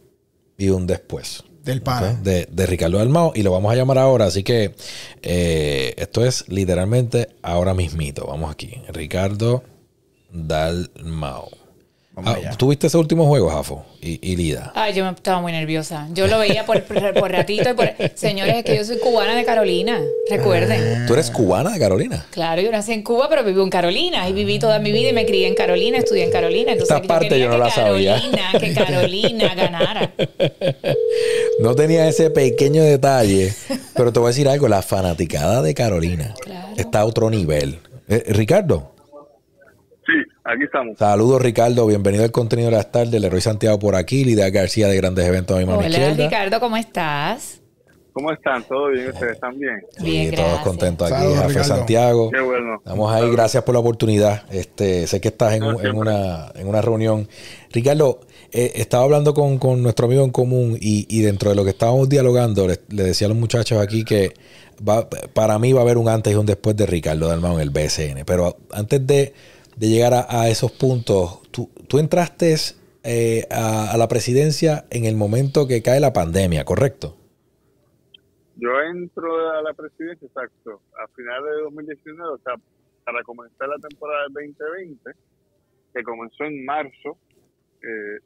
A: y un después.
B: Del pana.
A: ¿ok? De, de Ricardo Dalmao y lo vamos a llamar ahora. Así que eh, esto es literalmente ahora mismito. Vamos aquí. Ricardo Dalmao.
B: Vamos
A: Ah,
B: allá.
A: ¿Tuviste ese último juego, Jafo? Y, y Lida.
C: Ay, yo me estaba muy nerviosa. Yo lo veía por, por, por ratito y por... Señores, es que yo soy cubana de Carolina. Recuerden.
A: ¿Tú eres cubana de Carolina?
C: Claro, yo nací en Cuba, pero vivo en Carolina. Y viví toda mi vida y me crié en Carolina, estudié en Carolina. Entonces,
A: Esta parte yo no
C: que
A: la sabía.
C: Carolina, que Carolina ganara. (laughs)
A: No tenía ese pequeño detalle, pero te voy a decir algo, la fanaticada de Carolina
C: Claro.
A: está a otro nivel. Eh, Ricardo,
E: aquí estamos.
A: saludos Ricardo, bienvenido al contenido de las tardes, Leroy Santiago por aquí, Lidia García de Grandes Eventos a mi mano
C: Hola,
A: izquierda.
C: Ricardo, ¿cómo estás?
E: ¿Cómo están? ¿Todo bien? ¿Ustedes están bien?
C: Bien,
A: Sí, todos
C: gracias.
A: contentos aquí,
B: Saludos.
A: Santiago.
E: Qué bueno.
A: Estamos ahí, gracias por la oportunidad. Este, sé que estás en,
E: No,
A: un- en
E: siempre.
A: una, en una reunión. Ricardo, eh, estaba hablando con, con nuestro amigo en común y, y dentro de lo que estábamos dialogando, le, le decía a los muchachos aquí que va, para mí va a haber un antes y un después de Ricardo Dalmau en el BSN. Pero antes de, de llegar a, esos puntos, tú, tú entraste eh, a, la presidencia en el momento que cae la pandemia, ¿correcto?
E: Yo entro a la presidencia, exacto, a finales de 2019, o sea, para comenzar la temporada del 2020, que comenzó en marzo. Eh,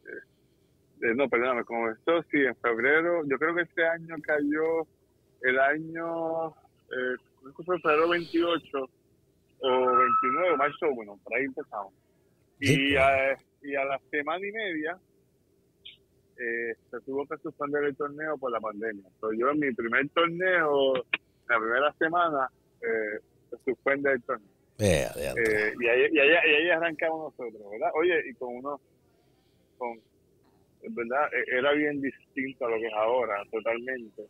E: eh, no, perdóname, comenzó, sí, en febrero. Yo creo que este año cayó el año, eh, febrero 28 o 29, marzo 1, por ahí empezamos. Y a, y a la semana y media eh, se tuvo que suspender el torneo por la pandemia. Entonces, yo en mi primer torneo, la primera semana, eh, se suspende el torneo.
A: Eh, adiante.
E: Eh, y, ahí, y, ahí, y ahí arrancamos nosotros, ¿verdad? Oye, y con uno, con, ¿verdad? E- Era bien distinto a lo que es ahora, totalmente.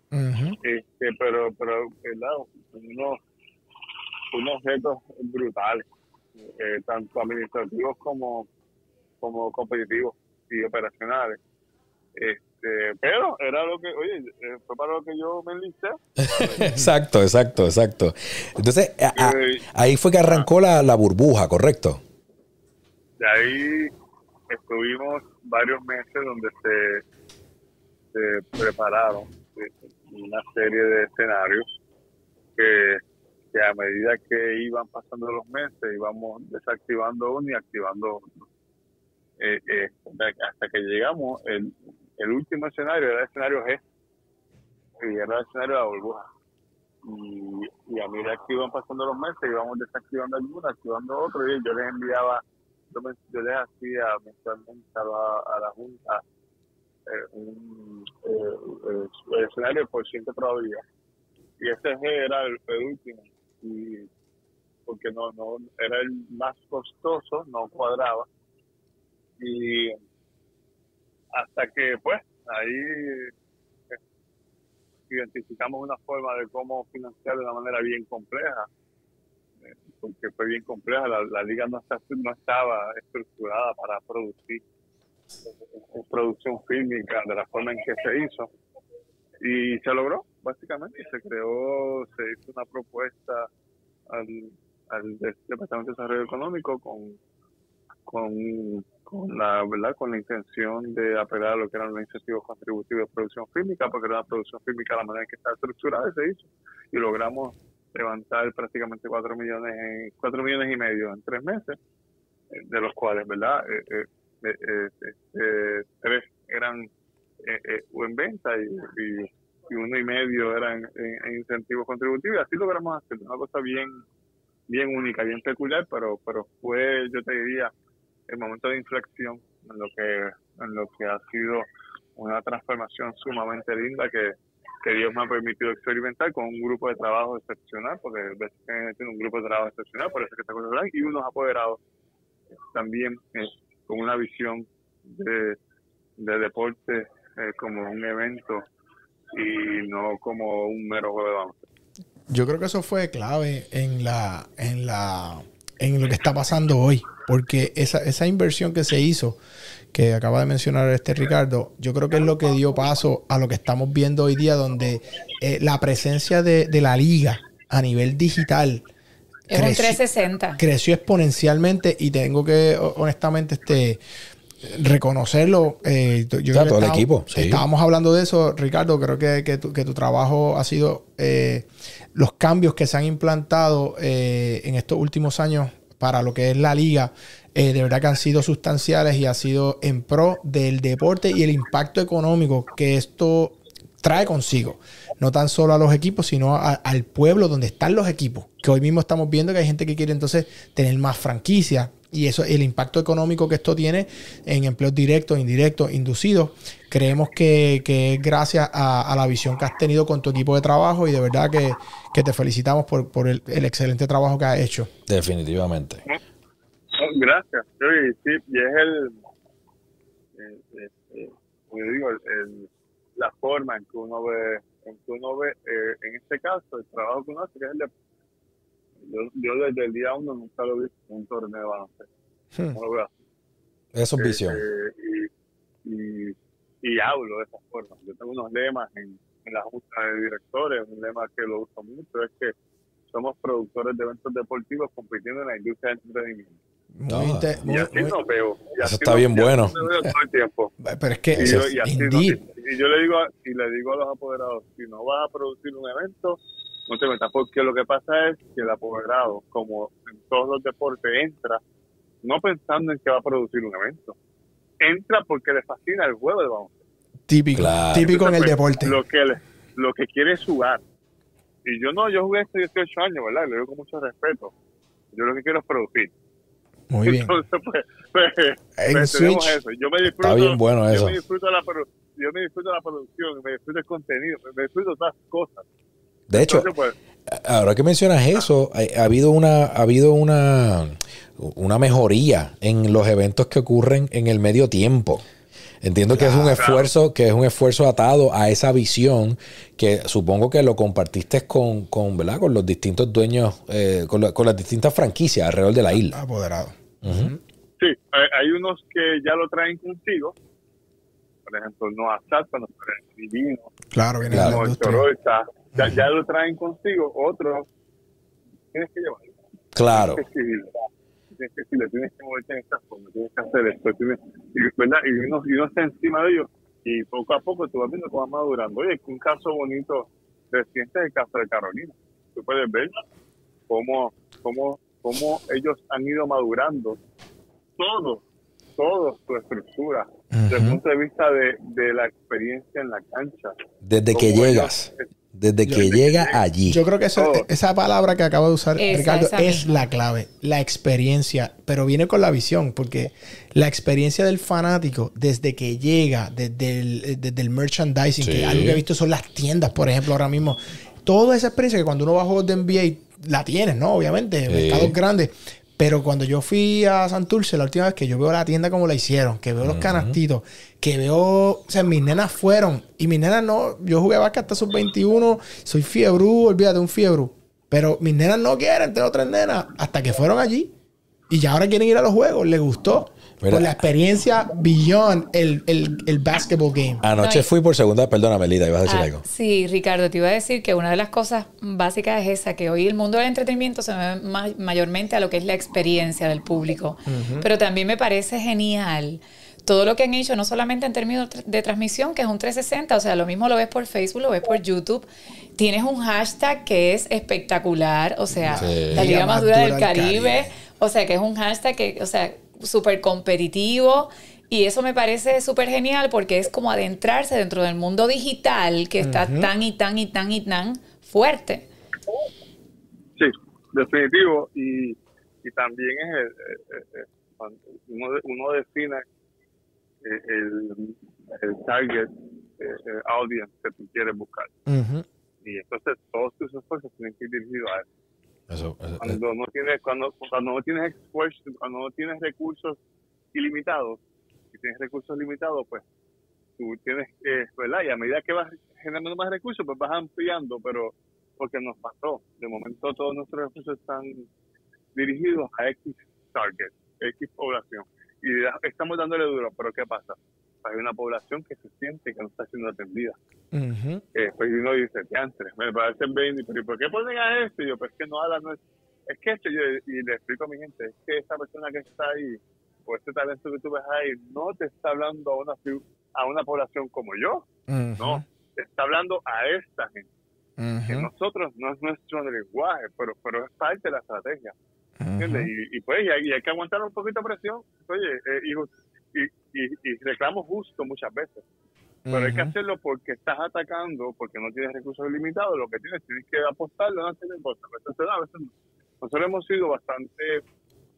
E: Este, pero, pero, ¿verdad? Unos, unos retos brutales, eh, tanto administrativos como, como competitivos y operacionales. Este, pero era lo que, oye, eh, fue para lo que yo me enlisté. (laughs)
A: exacto, exacto, exacto. Entonces, a- ahí fue que arrancó la, la burbuja, ¿correcto?
E: De ahí estuvimos varios meses donde se, se prepararon eh, una serie de escenarios que, que a medida que iban pasando los meses íbamos desactivando uno y activando otro. Eh, eh, hasta que llegamos, el, el último escenario era el escenario G, y era el escenario de la burbuja. Y, a medida que iban pasando los meses íbamos desactivando algunos, activando otros, y yo les enviaba yo, me- yo les hacía mensualmente a la, a la Junta eh, un eh, escenario por ciento probabilidad. Y ese G era el, el último. Y porque no, no era el más costoso, no cuadraba. Y hasta que, pues, ahí eh, identificamos una forma de cómo financiar de una manera bien compleja, eh, porque fue bien compleja, la, la liga no, está, no estaba estructurada para producir eh, producción fílmica de la forma en que se hizo. Y se logró, básicamente, se creó, se hizo una propuesta al, al de- Departamento de Desarrollo Económico con, con, con la verdad con la intención de apelar a lo que eran los incentivos contributivos de producción fílmica, porque era una producción fílmica la manera en que está estructurada se hizo. Y logramos levantar prácticamente 4 millones, en, 4 millones y medio en tres meses, eh, de los cuales, ¿verdad? Eh, eh, eh, eh, tres eran en venta y, y uno y medio eran en, en incentivos contributivos. Y así logramos hacer una cosa bien bien única, bien peculiar, pero pero fue, yo te diría, el momento de inflexión en lo que en lo que ha sido una transformación sumamente linda que, que Dios me ha permitido experimentar con un grupo de trabajo excepcional, porque tiene un grupo de trabajo excepcional, por eso que está con y unos apoderados eh, también eh, con una visión de, de deporte eh, como un evento y no como un mero juego de baloncesto.
B: Yo creo que eso fue clave en la, en la, en lo que está pasando hoy. Porque esa, esa inversión que se hizo, que acaba de mencionar este Ricardo, yo creo que es lo que dio paso a lo que estamos viendo hoy día, donde eh, la presencia de, de la liga a nivel digital
C: Es
B: creció-
C: 360.
B: creció exponencialmente y tengo que ho- honestamente este reconocerlo eh, yo creo
A: Ya,
B: que
A: todo el
B: estábamos-
A: equipo, sí.
B: estábamos hablando de eso Ricardo creo que, que, tu, que tu trabajo ha sido eh, los cambios que se han implantado eh, en estos últimos años para lo que es la liga eh, de verdad que han sido sustanciales y ha sido en pro del deporte y el impacto económico que esto trae consigo. No tan solo a los equipos, sino a- al pueblo donde están los equipos. Que hoy mismo estamos viendo que hay gente que quiere entonces tener más franquicias. Y eso, el impacto económico que esto tiene en empleos directos, indirectos, inducidos, creemos que, que es gracias a, a la visión que has tenido con tu equipo de trabajo y de verdad que, que te felicitamos por, por el, el excelente trabajo que has hecho.
A: Definitivamente.
E: Gracias. Sí, sí, y es el, eh, eh, eh, como yo digo, el- el- la forma en que uno ve, en que uno ve, eh, en este caso, el trabajo que uno hace, que es el de, yo, yo desde el día uno nunca lo he visto en un torneo de baloncesto.
B: Hmm.
E: No lo veo así.
A: Eso es visión.
E: Eh, y, y, y hablo de esa forma. Yo tengo unos lemas en, en la junta de directores, un lema que lo uso mucho, es que somos productores de eventos deportivos compitiendo en la industria del entretenimiento.
B: Muy
A: Ah.
E: Y así
B: muy-
E: nos veo. Y así
A: está bien bueno.
E: nos veo todo el tiempo. (laughs)
B: pero es que,
E: Y, yo, y
B: indeed.
E: y yo le digo a, y le digo a los apoderados, si no vas a producir un evento, no te metas, porque lo que pasa es que el apoderado, como en todos los deportes, entra no pensando en que va a producir un evento. Entra porque le fascina el juego de baloncesto.
B: típico,
A: Claro.
B: típico en el
E: Entonces,
B: deporte.
E: Lo que, le- lo que quiere es jugar. Y yo no, yo jugué hasta 18 años, ¿verdad? Le digo con mucho respeto. Yo lo que quiero es producir.
B: Muy bien.
E: Entonces, pues, pues,
B: En
E: pues, tenemos eso. Yo me disfruto,
A: Está bien bueno eso.
E: Yo me disfruto la, yo me disfruto la producción, me disfruto el contenido, me disfruto todas las cosas.
A: De hecho,
E: Entonces, pues,
A: ahora que mencionas eso, ha, ha habido una, ha habido una, una mejoría en los eventos que ocurren en el medio tiempo. Entiendo que es un esfuerzo, que es un esfuerzo atado a esa visión que supongo que lo compartiste con, con, ¿verdad? con los distintos dueños, eh, con, la- con las distintas franquicias alrededor de la isla.
B: Apoderado.
E: Sí, hay, hay unos que ya lo traen consigo. Por ejemplo, Noah Sad, cuando trae Divino,
B: Claro, viene
A: Claro.
B: de la industria.
E: Ya, ya lo traen consigo. Otros tienes que llevarlo.
A: Claro.
E: Tienes que escribirlo. Tienes que decirle, tienes que moverte en esta forma, tienes que hacer esto. Tienes, y, ¿verdad? y, uno, y uno está encima de ellos y poco a poco tú vas viendo cómo va madurando. Oye, un caso bonito reciente es el caso de Carolina. Tú puedes ver cómo, cómo, cómo ellos han ido madurando todo, todo su estructura desde el punto de vista de, de la experiencia en la cancha.
A: Desde que llegas.
E: ellos-
A: desde que llega allí.
B: Yo creo que eso-
E: Oh.
B: esa palabra que acaba de usar
C: Esa,
B: Ricardo
C: esa
B: es
C: misma.
B: la clave, la experiencia, pero viene con la visión, porque la experiencia del fanático desde que llega, desde el, desde el merchandising,
A: Sí.
B: que algo que he visto son las tiendas, por ejemplo, ahora mismo, toda esa experiencia que cuando uno va a juegos de NBA la tienes, ¿no? Obviamente,
A: Sí.
B: mercados grandes. Pero cuando yo fui a Santurce la última vez que yo veo la tienda como la hicieron, que veo los canastitos, que veo, o sea, mis nenas fueron y mis nenas no, yo jugué básquet hasta sus 21, soy fiebrú, olvídate, un fiebrú. Pero mis nenas no quieren, tengo tres nenas, hasta que fueron allí y ya ahora quieren ir a los juegos, les gustó.
A: Mira.
B: Por la experiencia beyond el, el, el basketball game.
A: Anoche
C: No, y-
A: fui por segunda, perdóname, Lida, ibas a decir
C: Ah,
A: algo.
C: sí, Ricardo, te iba a decir que una de las cosas básicas es esa, que hoy el mundo del entretenimiento se ve ma- mayormente a lo que es la experiencia del público. Pero también me parece genial todo lo que han hecho, no solamente en términos de transmisión, que es un 360, o sea, lo mismo lo ves por Facebook, lo ves por YouTube. Tienes un hashtag que es espectacular, o sea,
A: Sí.
C: la liga más dura del Caribe,
B: Caribe.
C: o sea, que es un hashtag que, o sea, súper competitivo. Y eso me parece súper genial porque es como adentrarse dentro del mundo digital que está tan y tan y tan y tan fuerte.
E: Sí, definitivo. Y, y también es el, el- el- cuando uno, uno define eh, el, el target eh, eh, audience que tú quieres buscar. Y entonces todos tus esfuerzos tienen que ir dirigidos a eso.
A: Eso-
E: Cuando no tienes, cuando, cuando no tienes cuando no tienes recursos ilimitados, si tienes recursos limitados, pues tú tienes que, ¿verdad? Y a medida que vas generando más recursos, pues vas ampliando, pero porque nos pasó. De momento todos nuestros recursos están dirigidos a X target, X población. Y estamos dándole duro, pero ¿qué pasa? Hay una población que se siente que no está siendo atendida.
B: Ujú.
E: Eh, pues uno dice, antes me parecen 20, pero ¿y por qué ponen a este? Y yo, pues es que no habla, no es, es que este, yo, y le explico a mi gente, es que esa persona que está ahí, o este talento que tú ves ahí, no te está hablando a una, a una población como yo,
B: Ujú.
E: no, te está hablando a esta gente, que
B: Ujú.
E: nosotros no es nuestro lenguaje, pero, pero es parte de la estrategia. ¿entiendes? Y, y pues y hay, y hay que aguantar un poquito de presión, oye, eh, y, y, y, y reclamo justo muchas veces. Pero hay que hacerlo porque estás atacando, porque no tienes recursos limitados, lo que tienes, tienes que apostarlo, no hacer cosas. Entonces, a veces no. nosotros hemos sido bastante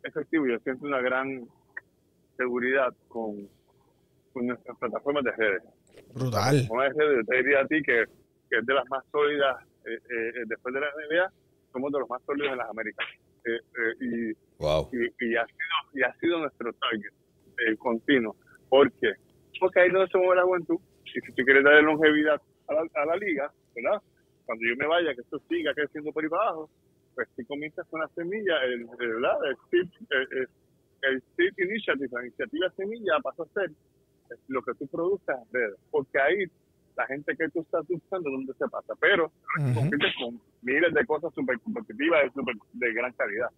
E: efectivos, yo siento una gran seguridad con, con nuestras plataformas de redes.
B: Brutal.
E: Una de redes, yo te diría a ti que, que es de las más sólidas, eh, eh, después de la NBA, somos de los más sólidos en las Américas. Eh, eh, y
A: wow.
E: y, y ha sido y ha sido nuestro target eh, continuo ¿por qué? porque ahí donde se mueve la juventud y si tú quieres darle longevidad a la, a la liga ¿verdad? cuando yo me vaya que esto siga creciendo por ahí para abajo pues tú comienzas con la semilla el, ¿verdad? el, el, el- el initiative la iniciativa semilla pasa a ser lo que tú produzcas porque ahí la gente que tú estás buscando dónde se pasa pero compites con miles de cosas súper competitivas y súper de gran calidad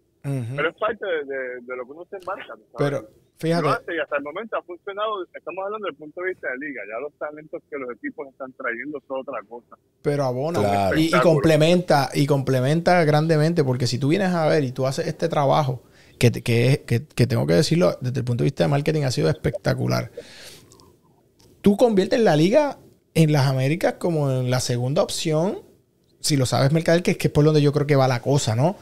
E: pero es parte de, de- de lo que uno se embarca. ¿sabes?
B: Pero fíjate,
E: hace y hasta el momento ha funcionado. Estamos hablando desde el punto de vista de liga. Ya los talentos que los equipos están trayendo son otra cosa.
B: pero abona
A: Claro.
B: y, complementa y complementa grandemente porque si tú vienes a ver y tú haces este trabajo que, te- que, es- que, que tengo que decirlo desde el punto de vista de marketing ha sido espectacular tú conviertes la liga en las Américas como en la segunda opción si lo sabes mercader que es que es por donde yo creo que va la cosa ¿no?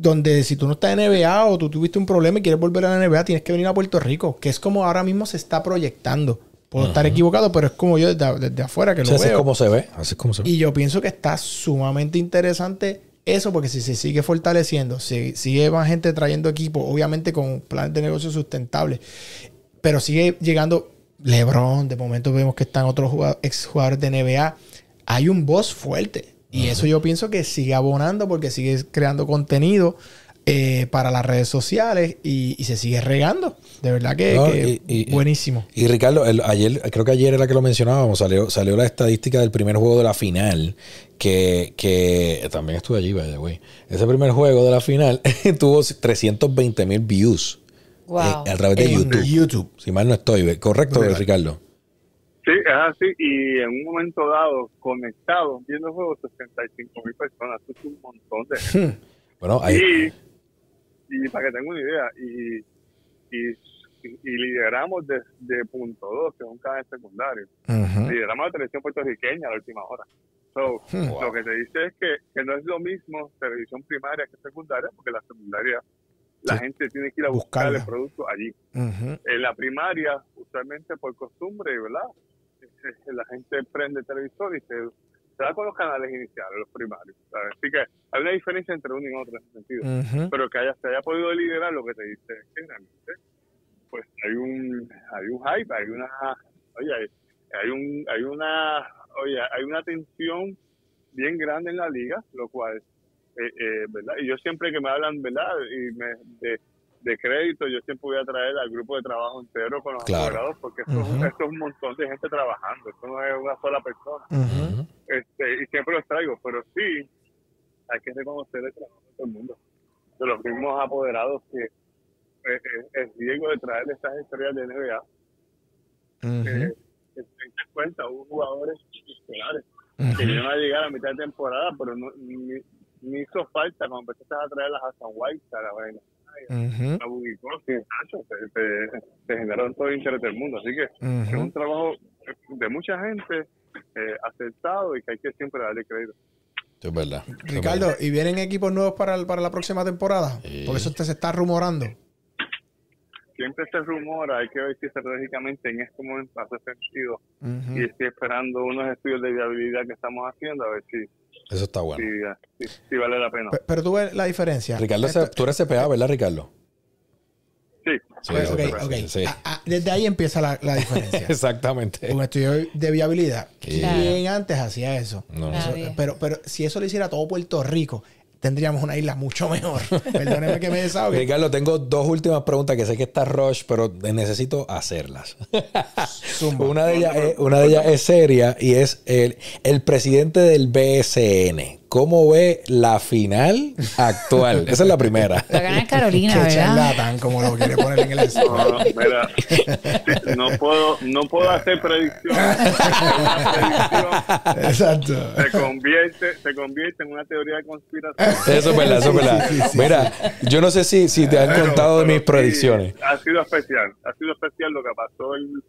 B: Donde si tú no estás en NBA o tú tuviste un problema y quieres volver a la NBA, tienes que venir a Puerto Rico, que es como ahora mismo se está proyectando. Puedo estar equivocado, pero es como yo desde, desde afuera que
A: O
B: lo
A: sea, así es
B: veo.
A: como se ve. Así es como se ve.
B: Y yo pienso que está sumamente interesante eso, porque si se sigue fortaleciendo, si sigue más gente trayendo equipo, obviamente con planes de negocio sustentables, pero sigue llegando LeBron, de momento vemos que están otros jugado- ex jugadores de NBA, hay un boss fuerte. Y eso yo pienso que sigue abonando porque sigue creando contenido eh, para las redes sociales y, y se sigue regando. De verdad que,
A: No,
B: que
A: y- y-
B: buenísimo.
A: Y Ricardo, el- ayer, creo que ayer era que lo mencionábamos, salió, salió la estadística del primer juego de la final, que, que también estuve allí, by the way. Ese primer juego de la final (laughs) tuvo 320 mil views
C: Wow.
A: eh, a través de
B: En
A: YouTube.
B: YouTube.
A: Si mal no estoy, ¿correcto. Ricardo?
E: Sí, es así. Y en un momento dado, conectados, viendo el juego, 65 mil personas. Eso es un montón de
A: Bueno, ahí,
E: Y, y para que tengan una idea, y, y, lideramos de, de punto 2, que es un canal secundario.
B: Ujú.
E: Lideramos la televisión puertorriqueña a la última hora. So, Lo que te dice es que, que no es lo mismo televisión primaria que secundaria, porque la secundaria la
B: Sí.
E: gente tiene que ir a buscar el producto allí. En la primaria, usualmente por costumbre, ¿verdad? Eh, La gente prende el televisor y se, se da con los canales iniciales, los primarios. ¿sabes? Así que hay una diferencia entre uno y otro en ese sentido. Pero que haya, se haya podido liderar lo que te dice es que realmente, pues hay un, hay un hype, hay una, oye, hay, hay un, hay una, oye, hay una tensión bien grande en la liga, lo cual, eh, eh, ¿verdad? Y yo siempre que me hablan, ¿verdad? Y me, de, de crédito, yo siempre voy a traer al grupo de trabajo entero con los
A: Claro.
E: apoderados, porque esto, es un-
B: Ujú.
E: esto es un montón de gente trabajando, esto no es una sola persona este, y siempre los traigo, pero sí hay que reconocer el trabajo de todo el mundo, de los mismos apoderados que eh, eh, el riesgo de traer estas estrellas de NBA,
B: Ujú.
E: que que se den cuenta, hubo jugadores estelares
B: Ujú.
E: que iban a llegar a mitad de temporada, pero no, ni, ni hizo falta cuando empezaste a traer las Hassan White, a la vaina,
B: Ujú.
E: a Bugicossi, Nacho, te, te, te generaron todo el interés del mundo, así que es
B: Ujú.
E: un trabajo de mucha gente eh, aceptado y que hay que siempre darle crédito.
A: Es verdad. Es
B: Ricardo. ¿y vienen equipos nuevos para, el- para la próxima temporada?
A: Sí.
B: Porque eso te se está rumorando.
E: siempre se rumora, hay que ver si estratégicamente en este momento hace sentido.
B: Ujú.
E: Y estoy esperando unos estudios de viabilidad que estamos haciendo, a ver si,
A: Eso está bueno.
E: si, si- si vale la pena.
B: Pe- Pero tú ves la diferencia.
A: Ricardo,
B: Esto-
A: tú eres CPA, ¿verdad, Ricardo?
E: Sí,
A: Sí,
B: pues,
A: sí,
B: ok,
A: sí,
B: ok.
A: sí.
B: Desde ahí empieza la, la diferencia. (laughs)
A: Exactamente.
B: Un estudio de viabilidad.
A: Sí.
B: ¿Quién antes hacía eso?
A: No, no.
B: Eso- pero, pero si eso lo hiciera todo Puerto Rico, tendríamos una isla mucho mejor. (laughs) Perdóneme que me desahogue.
A: Ricardo, tengo dos últimas preguntas que sé que está rush, pero necesito hacerlas.
B: Zumba.
A: Una de ellas es, una de ellas es seria y es el, el presidente del BSN. ¿Cómo ve la final actual? Esa es la primera. (laughs)
C: La gana es Carolina,
B: Qué
C: ¿verdad?
B: charlatán, como lo quiere poner en el
E: no, mira, sí, (laughs) no puedo, no puedo hacer predicciones. (laughs)
B: Exacto.
E: se convierte, se convierte en una teoría de conspiración.
A: Eso es verdad, eso es verdad. Mira, yo no sé si, si te han
E: Pero-
A: contado de mis
E: sí,
A: predicciones.
E: ha sido especial, ha sido especial lo que pasó el,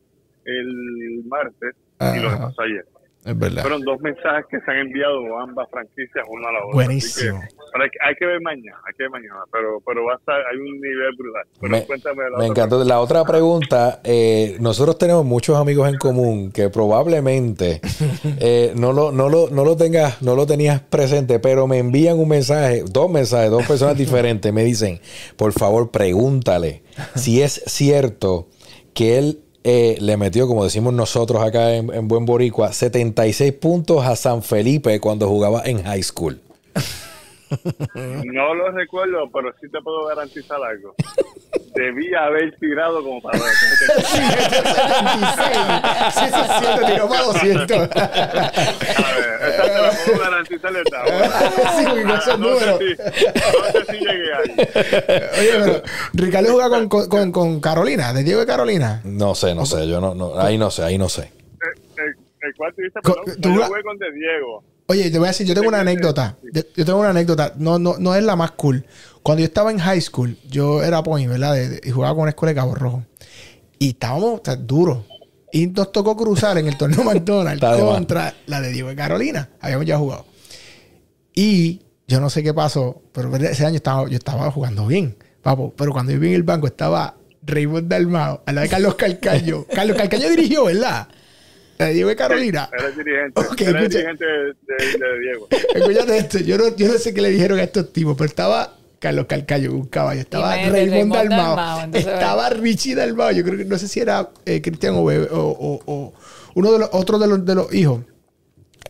E: el martes y lo que pasó ayer.
B: Es verdad.
E: Fueron dos mensajes que se han enviado ambas franquicias una a la otra.
B: Buenísimo.
E: Así que, hay, que- hay que ver mañana, hay que ver mañana, pero, pero va a estar, hay un nivel brutal. Pero
A: Me,
E: cuéntame la
A: me
E: otra
A: encantó. La otra pregunta, eh, nosotros tenemos muchos amigos en común que probablemente (laughs) eh, no, lo, no, lo, no, lo tengas, no lo tenías presente, pero me envían un mensaje, dos mensajes, dos personas (laughs) diferentes. Me dicen, por favor, pregúntale si es cierto que él eh, le metió, como decimos nosotros acá en, en Buen Boricua, 76 puntos a San Felipe cuando jugaba en high school.
E: No lo recuerdo, pero sí te puedo garantizar algo. Debía haber tirado como para...
B: Sí, 76. Sí, eso es cierto, tiró para 200.
E: A ver, esa te la puedo garantizar ahora.
B: Sí, porque con esos
E: no,
B: números.
E: sé si, no sé si llegué ahí.
B: Oye, pero Ricardo juega con, con, con, con Carolina, de Diego de Carolina.
A: No sé, no sé, yo no, no, ahí no sé, ahí no sé.
E: El, el, el cual te dice,
B: Co-
E: perdón,
B: tú
E: yo jugué con De Diego.
B: Oye, te voy a decir, yo tengo una anécdota. Yo, yo tengo una anécdota. No, no, no es la más cool. Cuando yo estaba en high school, yo era point, ¿verdad? De- de- y jugaba con una escuela de Cabo Rojo. Y estábamos o sea, duros. Y nos tocó cruzar en el torneo (laughs) McDonald's contra la de Diego de Carolina. Habíamos ya jugado. Y yo no sé qué pasó, pero ese año estaba, yo estaba jugando bien, papo. Pero cuando yo vi en el banco estaba Raymond Dalmao, al lado de Carlos Calcaño. (laughs) Carlos Calcaño dirigió, ¿verdad? La de Diego de Carolina.
E: Era el dirigente. Era el dirigente de, de- de Diego.
B: Escúchate esto, yo no, yo no sé qué le dijeron a estos tipos, pero estaba Carlos Calcayo, un caballo, estaba Raymond
C: Raymond
B: Dalmao, estaba Richie Dalmao, yo creo que no sé si era eh, Cristian o, Bebe- o, o- o uno de los otros de los, de los hijos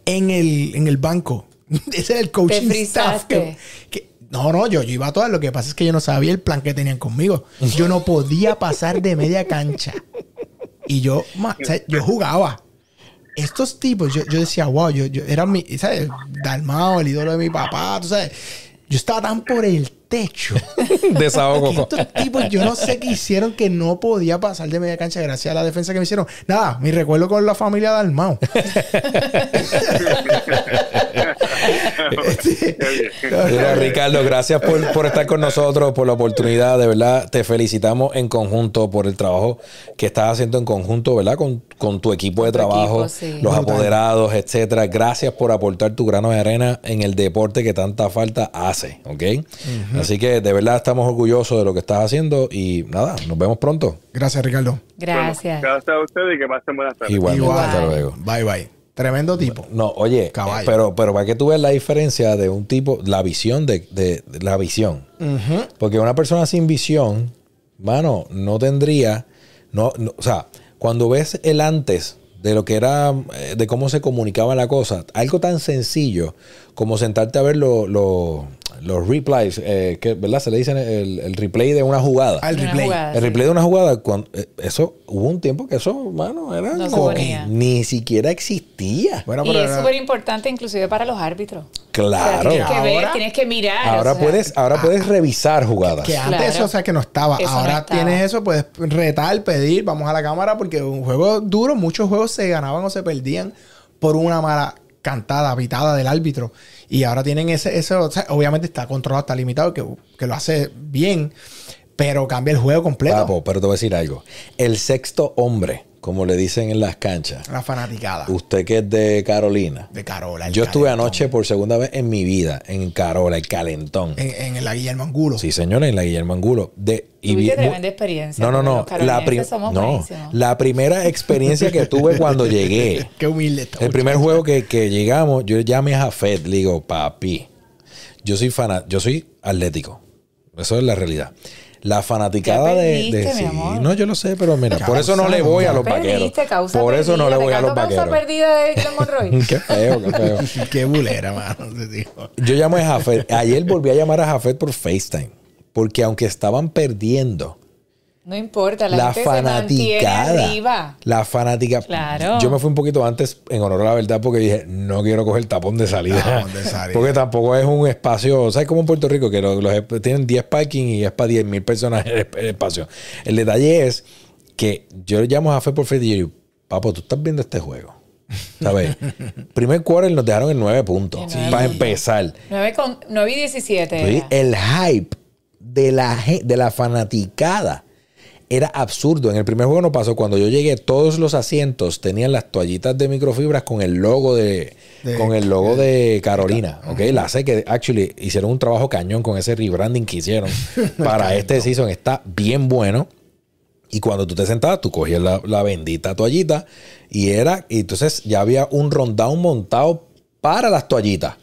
B: en el, en el banco. (laughs) Ese era el coaching staff. Que,
C: frizaste.
B: que- no, no, yo, yo iba a todas. Lo que pasa es que yo no sabía el plan que tenían conmigo. Yo no podía pasar de media cancha. Y yo, ma- o sea, yo jugaba. Estos tipos, yo, yo decía, wow, yo, yo era mi, ¿sabes? Dalmao, el ídolo de mi papá, tú sabes. Yo estaba tan por el techo. (laughs)
A: Desahogo.
B: estos tipos, yo no sé qué hicieron que no podía pasar de media cancha gracias a la defensa que me hicieron. Nada, mi recuerdo con la familia Dalmao.
E: Qué (laughs) bien.
A: Mira, Ricardo, gracias por, por estar con nosotros, por la oportunidad. De verdad, te felicitamos en conjunto por el trabajo que estás haciendo en conjunto, ¿verdad? Con, con tu equipo de trabajo,
C: equipo, sí.
A: los
B: Brutal.
A: apoderados, etcétera. Gracias por aportar tu grano de arena en el deporte que tanta falta hace, ¿ok? Así que de verdad estamos orgullosos de lo que estás haciendo y nada, nos vemos pronto.
B: Gracias, Ricardo.
C: Gracias.
E: Gracias a ustedes y que pasen buenas tardes.
A: Igual,
B: Igual.
A: hasta luego.
B: Bye, bye. Tremendo tipo.
A: No, oye,
B: Caballo.
A: pero, pero para que tú veas la diferencia de un tipo, la visión de, de- de la visión. Porque una persona sin visión, mano, no tendría, no, no- o sea, cuando ves el antes de lo que era, eh, de cómo se comunicaba la cosa, algo tan sencillo como sentarte a ver lo- lo- los replays, eh, que, ¿verdad? Se le dicen el, el replay de una jugada.
B: Al replay.
C: jugada.
A: El replay de una jugada, cuando, eh, eso hubo un tiempo que eso, mano, era
C: No
A: como que ni siquiera existía.
B: Bueno,
C: y es súper importante inclusive para los árbitros.
A: Claro.
C: O sea, tienes que ver, tienes que mirar.
A: Ahora
C: o sea,
A: puedes, ahora puedes revisar jugadas.
B: Que antes
C: Claro.
B: eso, o sea, que no estaba.
C: Eso no
B: Ahora
C: estaba.
B: tienes eso, puedes retar, pedir, vamos a la cámara, porque un juego duro, muchos juegos se ganaban o se perdían por una mala cantada, pitada del árbitro. Y ahora tienen ese, sea, obviamente está controlado, está limitado, que, que lo hace bien, pero cambia el juego completo.
A: Pero te voy a decir algo. El sexto hombre, como le dicen en las canchas,
B: La fanaticada
A: usted que es de Carolina.
B: de Carola. el
A: Yo estuve
B: calentón.
A: anoche por segunda vez en mi vida en Carola, el calentón.
B: en, en la Guillermo Angulo.
A: Sí, señores, en la Guillermo Angulo. De,
C: Tuviste
A: vi-
C: tremenda experiencia,
A: No, no, no. La, prim-
C: somos
A: no. la primera experiencia que tuve cuando (laughs) llegué.
B: Qué humilde está.
A: El primer juego que, que llegamos, yo llamé a Jafet, le digo, papi, yo soy fan, yo soy atlético. Eso es la realidad. La fanaticada de,
C: perdiste,
A: de-
C: mi
A: sí,
C: amor.
A: no, yo lo sé, pero mira, por eso no le voy a los vaqueros. Por eso no le
C: perdida.
A: voy a
C: ¿Te
A: los vaqueros.
C: perdida de Monroy? (laughs)
A: Qué feo, qué feo. (laughs)
B: Qué bulera, mano.
A: Yo llamé a Jafet. Ayer volví a llamar a Jafet por FaceTime. Porque aunque estaban perdiendo,
C: No importa, la,
A: la,
C: gente se mantiene
A: fanaticada.
C: arriba.
A: La fanática.
C: Claro.
A: Yo me fui un poquito antes en honor a la verdad porque dije, no quiero coger tapón de salida.
B: Tapón de salida.
A: porque tampoco es un espacio, ¿sabes como en Puerto Rico? Que los, los- tienen 10 parking y es para 10 mil personas el, el espacio. El detalle es que yo llamo a Fe por Freddy y yo digo, papo, tú estás viendo este juego. ¿Sabes? (laughs) Primer quarter nos dejaron en 9 puntos.
C: Nueve
A: para empezar.
C: 9, con, 9 y 17.
A: ¿sí?
C: era.
A: El hype de la, de la fanaticada era absurdo. En el primer juego no pasó. Cuando yo llegué, todos los asientos tenían las toallitas de microfibras con el logo de,
B: De-
A: con el logo de Carolina. ¿ok? La sé que actually hicieron un trabajo cañón con ese rebranding que hicieron (laughs) para este season. Está bien bueno. Y cuando tú te sentabas, tú cogías la, la bendita toallita y era, y entonces ya había un rundown montado para las toallitas.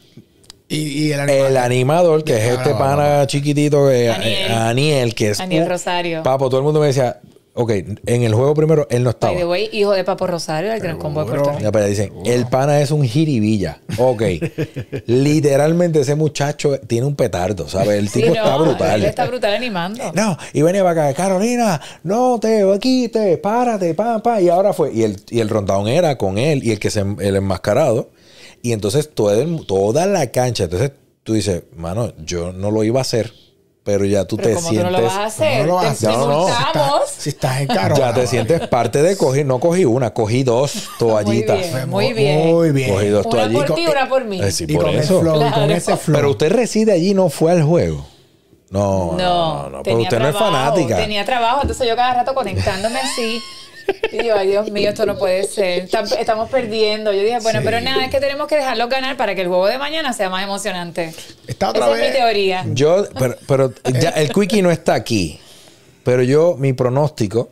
B: Y, y el
A: animador, que es este pana chiquitito, que,
C: Aniel.
A: eh, Aniel, que es.
C: Aniel Rosario.
A: Papo, todo el mundo me decía, ok, en el juego primero él no estaba.
C: By the way, hijo de Papo Rosario, del Gran Combo de Puerto. Rico.
A: Ya, pero dicen, el pana es un jiribilla. Ok. (laughs) Literalmente ese muchacho tiene un petardo, ¿sabes? El
C: Sí,
A: tipo
C: no,
A: está brutal.
C: Él está brutal animando.
A: No, y venía para acá, Carolina, no te quite, párate, pa, pa. Y ahora fue, y el, y el rundown era con él y el que se el enmascarado. Y entonces todo el- toda la cancha, entonces tú dices, mano, yo no lo iba a hacer, pero ya tú
C: Pero
A: te sientes.
C: no lo vas a hacer,
B: No lo vas a hacer.
A: No.
B: Si estás en Carola.
A: Ya te sientes parte de coger, no cogí una, cogí dos (laughs) toallitas.
C: Muy bien.
B: Muy bien.
A: Cogí dos
C: Una
A: toallitas.
C: por ti, una por mí.
A: Eh, sí,
B: Y
A: por
B: con el
A: eso.
B: flow, y con
C: Claro.
B: ese flow.
A: Pero usted reside allí, no fue al juego. No, no,
C: No,
A: pero usted no es fanática.
C: Tenía trabajo, entonces yo cada rato conectándome así. Y yo, ay Dios mío, esto no puede ser. Tam- Estamos perdiendo. Yo dije, bueno,
B: Sí.
C: pero nada, es que tenemos que dejarlos ganar para que el juego de mañana sea más emocionante.
B: Está otra
C: Esa
B: vez.
C: es mi teoría.
A: Yo, pero, pero ya el quickie no está aquí. Pero yo, mi pronóstico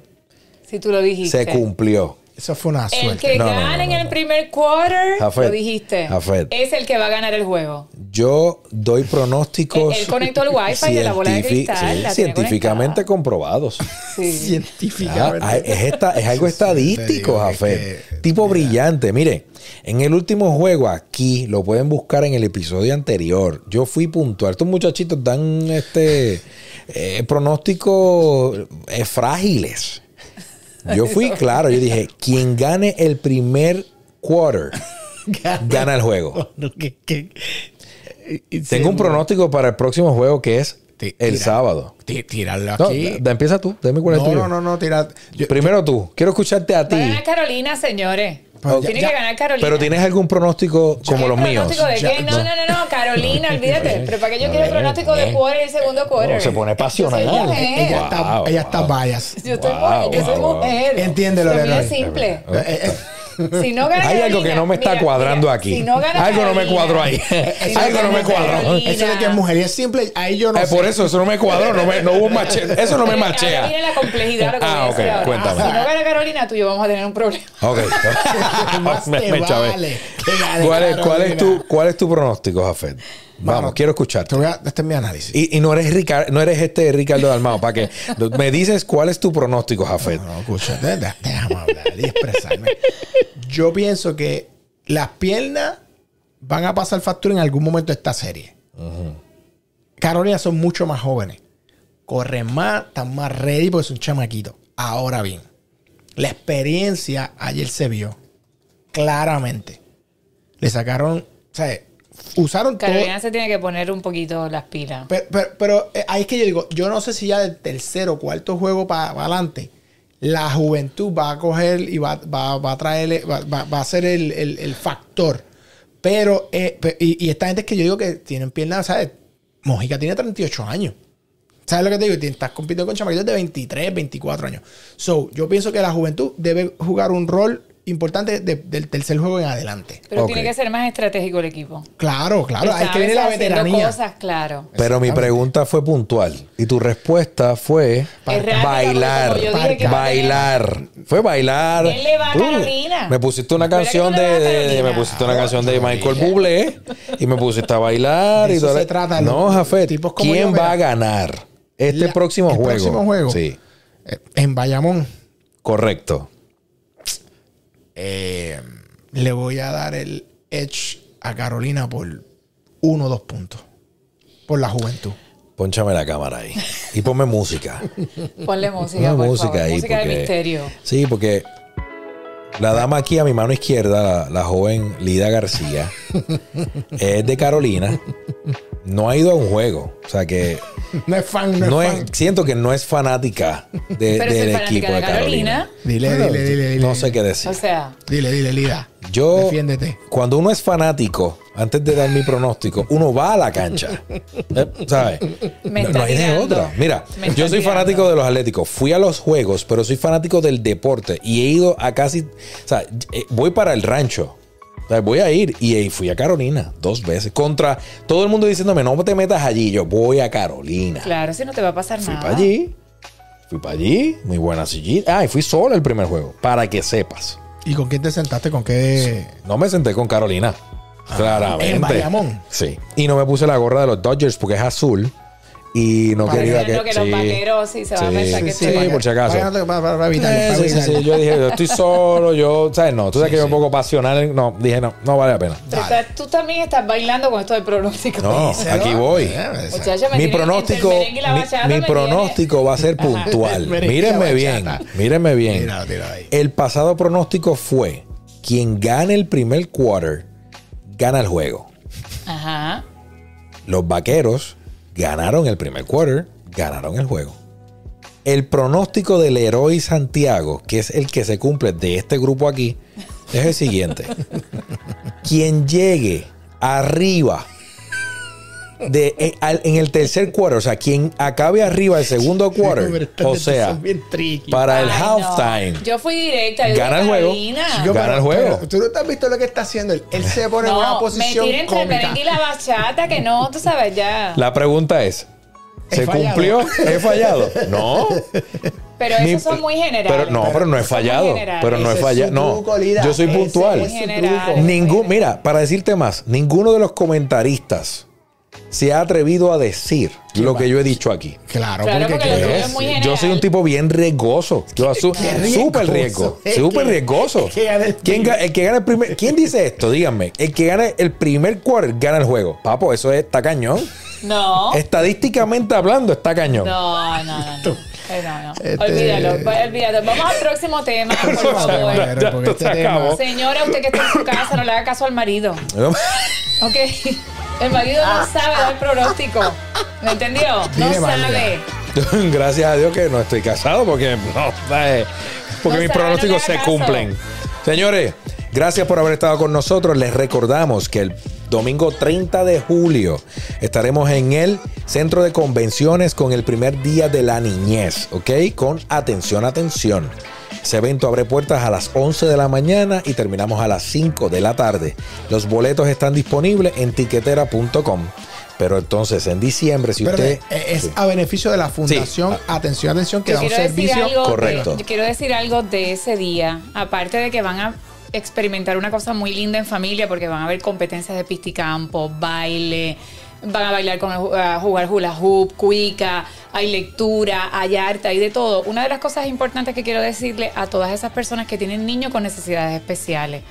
C: Si tú lo dijiste.
A: se cumplió.
B: Eso fue una
C: El
B: suerte.
C: que
A: No, no, no,
C: gane en el primer quarter,
A: Jafet,
C: lo dijiste,
A: Jafet.
C: es el que va a ganar el juego.
A: Yo doy pronósticos.
C: Él- él conectó el wifi de la bola de cristal,
A: sí,
C: la tiene
A: científicamente
C: conectada.
A: comprobados.
C: Sí. (laughs)
B: Científicamente.
A: ah, es, esta- es algo estadístico, Jafet.
B: que-
A: tipo brillante. Mire, en el último juego aquí, lo pueden buscar en el episodio anterior. Yo fui puntual. Estos muchachitos dan este eh, pronósticos eh, frágiles. Yo fui claro, yo dije, quien gane el primer quarter (laughs) gana el juego. Tengo un pronóstico para el próximo juego que es el
B: tira.
A: sábado.
B: Ti- Tirarlo
A: No,
B: aquí.
A: da- empieza tú, dime cuál es
B: No,
A: tuyo.
B: no, no, no, tira. yo-
A: Primero tú, quiero escucharte a ti.
C: A Carolina, señores.
B: Pero
C: Tiene
B: ya-
C: que ganar Carolina.
A: Pero tienes algún pronóstico como
C: ¿Qué
A: los míos.
C: pronóstico de qué?
B: Ya-
C: No, no, no, no, Carolina, olvídate. Pero ¿para qué yo quiero pronóstico de quarter y segundo quarter?
A: No, se pone pasional.
B: Ella está,
A: Wow,
B: ella está bias.
C: Yo, estoy
A: Wow,
C: mujer, yo soy
A: wow.
C: mujer.
B: Entiéndelo,
C: Lo mío
B: Leroy.
C: es simple. Si no gana
A: Hay algo
C: Carolina,
A: que no me está
C: mira,
A: cuadrando
C: mira,
A: aquí.
C: Si no gana
A: Algo no me
C: Carolina,
A: cuadró ahí.
C: si
A: Algo no me cuadró.
C: Carolina,
B: Eso de que es mujer y es simple, ahí yo no
A: Eh,
B: sé.
A: por eso, eso no me cuadró. No, me- no hubo mache. Eso no me machea.
C: la complejidad. Lo que
A: Ah, ok,
C: ahora.
A: cuéntame.
C: Si no gana Carolina, tú y yo vamos a tener un problema.
A: Ok. (laughs) (laughs)
B: Más
A: me,
B: te
A: me chavé.
B: vale
A: ¿Cuál es, cuál, es
B: Carolina.
A: tu, ¿Cuál es tu pronóstico, Jafet? Vamos, quiero
B: Te
A: escucharte.
B: voy a, este es mi análisis.
A: Y, y no eres Ricardo, no eres este Ricardo Dalmao, para que (laughs) me dices cuál es tu pronóstico, Jafet.
B: No, escucha, de- de- déjame hablar y expresarme. Yo pienso que las piernas van a pasar factura en algún momento de esta serie. Carolina son mucho más jóvenes. Corren más, están más ready porque son chamaquitos. Ahora bien, la experiencia ayer se vio claramente. Le sacaron, o sea, usaron todo.
C: Carolina se tiene que poner un poquito las pilas.
B: Pero, pero, pero, eh, ahí es que yo digo, yo no sé si ya del tercero o cuarto juego para adelante, la juventud va a coger y va, va, va a traerle, va, va- va a ser el, el- el factor. Pero, eh, y, y esta gente es que yo digo que tienen piernas, ¿sabes? Mojica tiene 38 años. ¿Sabes lo que te digo? Estás compitiendo con chamaquitos de 23, 24 años. So, yo pienso que la juventud debe jugar un rol importante de- del tercer juego en adelante.
C: Pero tiene que ser más estratégico el equipo.
B: Claro, claro. Es que viene la veteranía.
C: cosas, claro.
A: Pero mi pregunta fue puntual y tu respuesta fue bailar, bailar. Fue bailar.
C: ¿Quién le va a
A: Uh,
C: Carolina?
A: me pusiste una canción de, me pusiste una canción de Michael Bublé y me pusiste a bailar
B: De
A: y todo.
B: se trata,
A: no,
B: los
A: Jafet, ¿quién
B: yo,
A: va a ganar este
B: La-
A: próximo
B: el
A: juego?
B: próximo juego.
A: Sí,
B: En Bayamón.
A: correcto.
B: Eh, le voy a dar el edge a Carolina por uno o dos puntos. Por la juventud.
A: Pónchame la cámara ahí y ponme música. (laughs)
C: Ponle música,
A: Una
C: por
A: música
C: favor.
A: ahí.
C: música de
A: porque-
C: misterio.
A: Sí, porque la dama aquí a mi mano izquierda, la, la joven Lida García, (laughs) es de Carolina. No ha ido a un juego. O sea que (laughs)
B: No es fan, no,
A: no
B: es fan.
A: siento que no es fanática de-
C: Pero
A: del equipo de Carolina.
C: Carolina.
B: Dile,
A: Bueno,
B: dile, dile, dile.
A: No sé qué decir.
C: O sea,
B: Dile, dile, Lida.
A: Yo,
B: Defiéndete.
A: cuando uno es fanático, antes de dar mi pronóstico, uno va a la cancha. (laughs) Eh, ¿Sabes?
C: Me
A: No, no hay de otra. Mira, yo soy
C: tirando.
A: fanático de los atléticos. Fui a los juegos, pero soy fanático del deporte. Y he ido a casi. O sea, eh, voy para el rancho. O sea, voy a ir y, fui a Carolina dos veces. Contra todo el mundo diciéndome, no te metas allí. Yo voy a Carolina.
C: claro, si no te va a pasar
A: Fui
C: nada.
A: para allí. Fui para allí. Muy buena sillita. Ah, y fui solo el primer juego. Para que sepas.
B: ¿Y con quién te sentaste? ¿Con qué?
A: No me senté con Carolina. Claramente.
B: ¿en Bayamón?
A: Sí. Y no me puse la gorra de los Dodgers porque es azul. Y no
B: Para
A: quería
C: que,
A: que.
C: los vaqueros sí se van a pensar que
A: sí,
C: estoy-
A: por si acaso.
B: Para, para- para- para evitar, para
A: sí, sí, sí. Yo dije, yo estoy solo, yo, ¿sabes? No, tú sabes
B: Sí,
A: que yo
B: sí.
A: un poco pasional. No, dije, no, no vale la pena.
C: Pero tú también estás bailando con esto del pronóstico.
A: No, aquí
B: va.
A: voy.
B: Eh,
C: Muchacho, me
A: Mi pronóstico,
C: entre el merengue y la
A: mi, mi pronóstico va a ser puntual. (laughs) Mírenme bien, mírenme bien.
B: Tíralo, tíralo ahí.
A: El pasado pronóstico fue quien gane el primer quarter gana el juego.
C: Ajá.
A: Los vaqueros ganaron el primer quarter, ganaron el juego. El pronóstico del héroe Santiago, que es el que se cumple de este grupo aquí, es el siguiente. (laughs) Quien llegue arriba de, en, al- en el tercer quarter, o sea, quien acabe arriba el segundo quarter, o sea, para el
C: no.
A: halftime,
C: Yo fui directa. yo
A: Gana el juego.
B: Yo,
A: Gana
B: pero-
A: el juego.
B: pero Tú no te has visto lo que está haciendo. Él, Él se pone en una
C: No, me
B: posición
C: tira entre el
B: cómica.
C: merengue y la bachata, que no, tú sabes ya.
A: la pregunta es, ¿se cumplió? ¿He fallado? No.
C: Pero esos son muy generales.
A: Pero no, pero no he fallado. Pero no he fallado. No, yo soy puntual. Ningún, mira, para decirte más, ninguno de los comentaristas se ha atrevido a decir lo
B: va?
A: que yo he dicho aquí.
B: Claro,
C: Claro,
B: porque,
C: porque lo
B: ¿qué
C: tuyo
B: es?
C: muy.
A: Yo soy un tipo bien riesgoso. Yo súper riesgo.
B: Es
A: Súper riesgoso. ¿Quién, el que gana el primer, ¿Quién dice esto? Díganme. El que gana el primer quarter gana el juego. Papo, eso es, está cañón.
C: No.
A: Estadísticamente hablando, está cañón.
C: No, no, no. no. Eh, no, no.
B: Este-
C: Olvídalo, pues, olvídalo. Vamos al próximo tema, por (laughs) favor.
B: favor,
A: Ya,
B: porque
A: esto
B: este
A: se
B: tema-
A: acabó.
C: Señora, usted que está en su casa, no le haga caso al marido. Ok. El marido no sabe dar pronóstico. ¿Me entendió? No
B: Dile,
C: sabe. (laughs)
A: Gracias a Dios que no estoy casado porque no, eh, porque
C: No
A: mis
C: sabe,
A: pronósticos
C: no
A: se
C: caso.
A: cumplen. Señores, Gracias por haber estado con nosotros. Les recordamos que el domingo 30 de julio estaremos en el centro de convenciones con el primer día de la niñez, ¿ok? Con atención, atención. Ese evento abre puertas a las 11 de la mañana y terminamos a las 5 de la tarde. Los boletos están disponibles en tiquetera.com. Pero entonces en diciembre, si
B: Pero
A: usted...
B: eh, es
A: Sí.
B: a beneficio de la fundación.
A: Sí.
B: Atención, atención, que
C: Yo
B: da un servicio.
C: de-
A: Correcto.
C: yo quiero decir algo de ese día. Aparte de que van a experimentar una cosa muy linda en familia, porque van a haber competencias de pisticampo, baile, van a bailar con jugar hula hoop, cuica, hay lectura, hay arte, hay de todo. Una de las cosas importantes que quiero decirle a todas esas personas que tienen niños con necesidades especiales.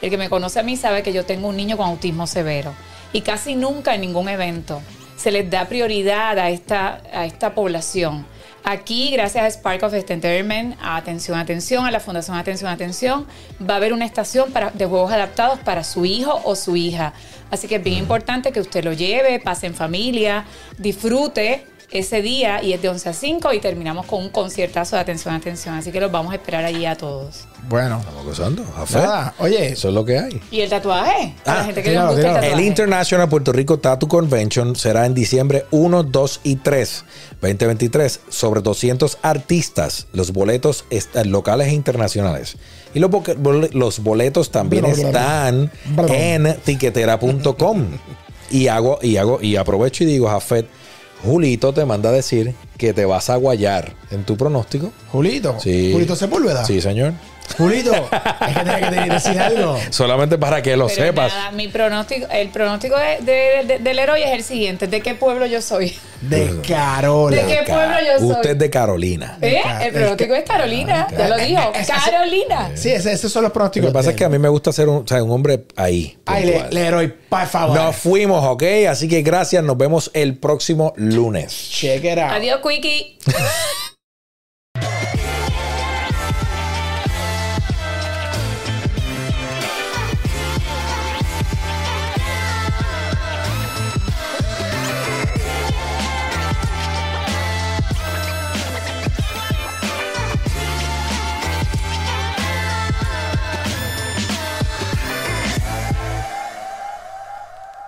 C: El que me conoce a mí sabe que yo tengo un niño con autismo severo y casi nunca en ningún evento se les da prioridad a esta, a esta población. Aquí, gracias a Spark of Entertainment, Atención, Atención, a la Fundación Atención, Atención, va a haber una estación para, de juegos adaptados para su hijo o su hija. Así que es bien importante que usted lo lleve, pase en familia, disfrute ese día y es de 11 a 5 y terminamos con un conciertazo de Atención, Atención. Así que los vamos a esperar allí a todos.
B: Bueno,
A: Estamos gozando.
B: Nada. Oye,
A: Eso es lo que hay.
C: ¿Y el tatuaje? A la
A: Ah,
C: gente que les gusta el
B: tíralo.
A: El
C: tatuaje.
A: International Puerto Rico Tattoo Convention será en diciembre 1, 2 y 3, 2023, sobre 200 artistas. Los boletos están locales e internacionales. Y los, boletos también
B: Bla, bla, bla.
A: están
B: Bla, bla.
A: en tiquetera.com. Y hago, y hago, y aprovecho y digo, Jafet, Julito te manda a decir que te vas a guayar en tu pronóstico.
B: Julito.
A: Sí.
B: Julito Sepúlveda.
A: Sí, señor.
B: Julito, es que que te- decir algo.
A: Solamente para que lo
C: Pero
A: sepas.
C: nada, mi pronóstico, el pronóstico de- de- de- del héroe es el siguiente: ¿de qué pueblo yo soy?
B: De Carola.
C: ¿De qué pueblo yo soy?
A: Usted es de Carolina.
C: ¿Eh? El pronóstico es Carolina, ya lo dijo.
B: Es- es-
C: Carolina.
B: Sí, esos son los
A: Lo
B: pronósticos.
A: que pasa es que a mí me gusta ser un, o sea, un hombre ahí.
B: Ay, le. Leroy, por favor.
A: Nos fuimos, ¿ok? Así que gracias. Nos vemos el próximo lunes.
B: Check it out.
C: Adiós, Quickie. (laughs)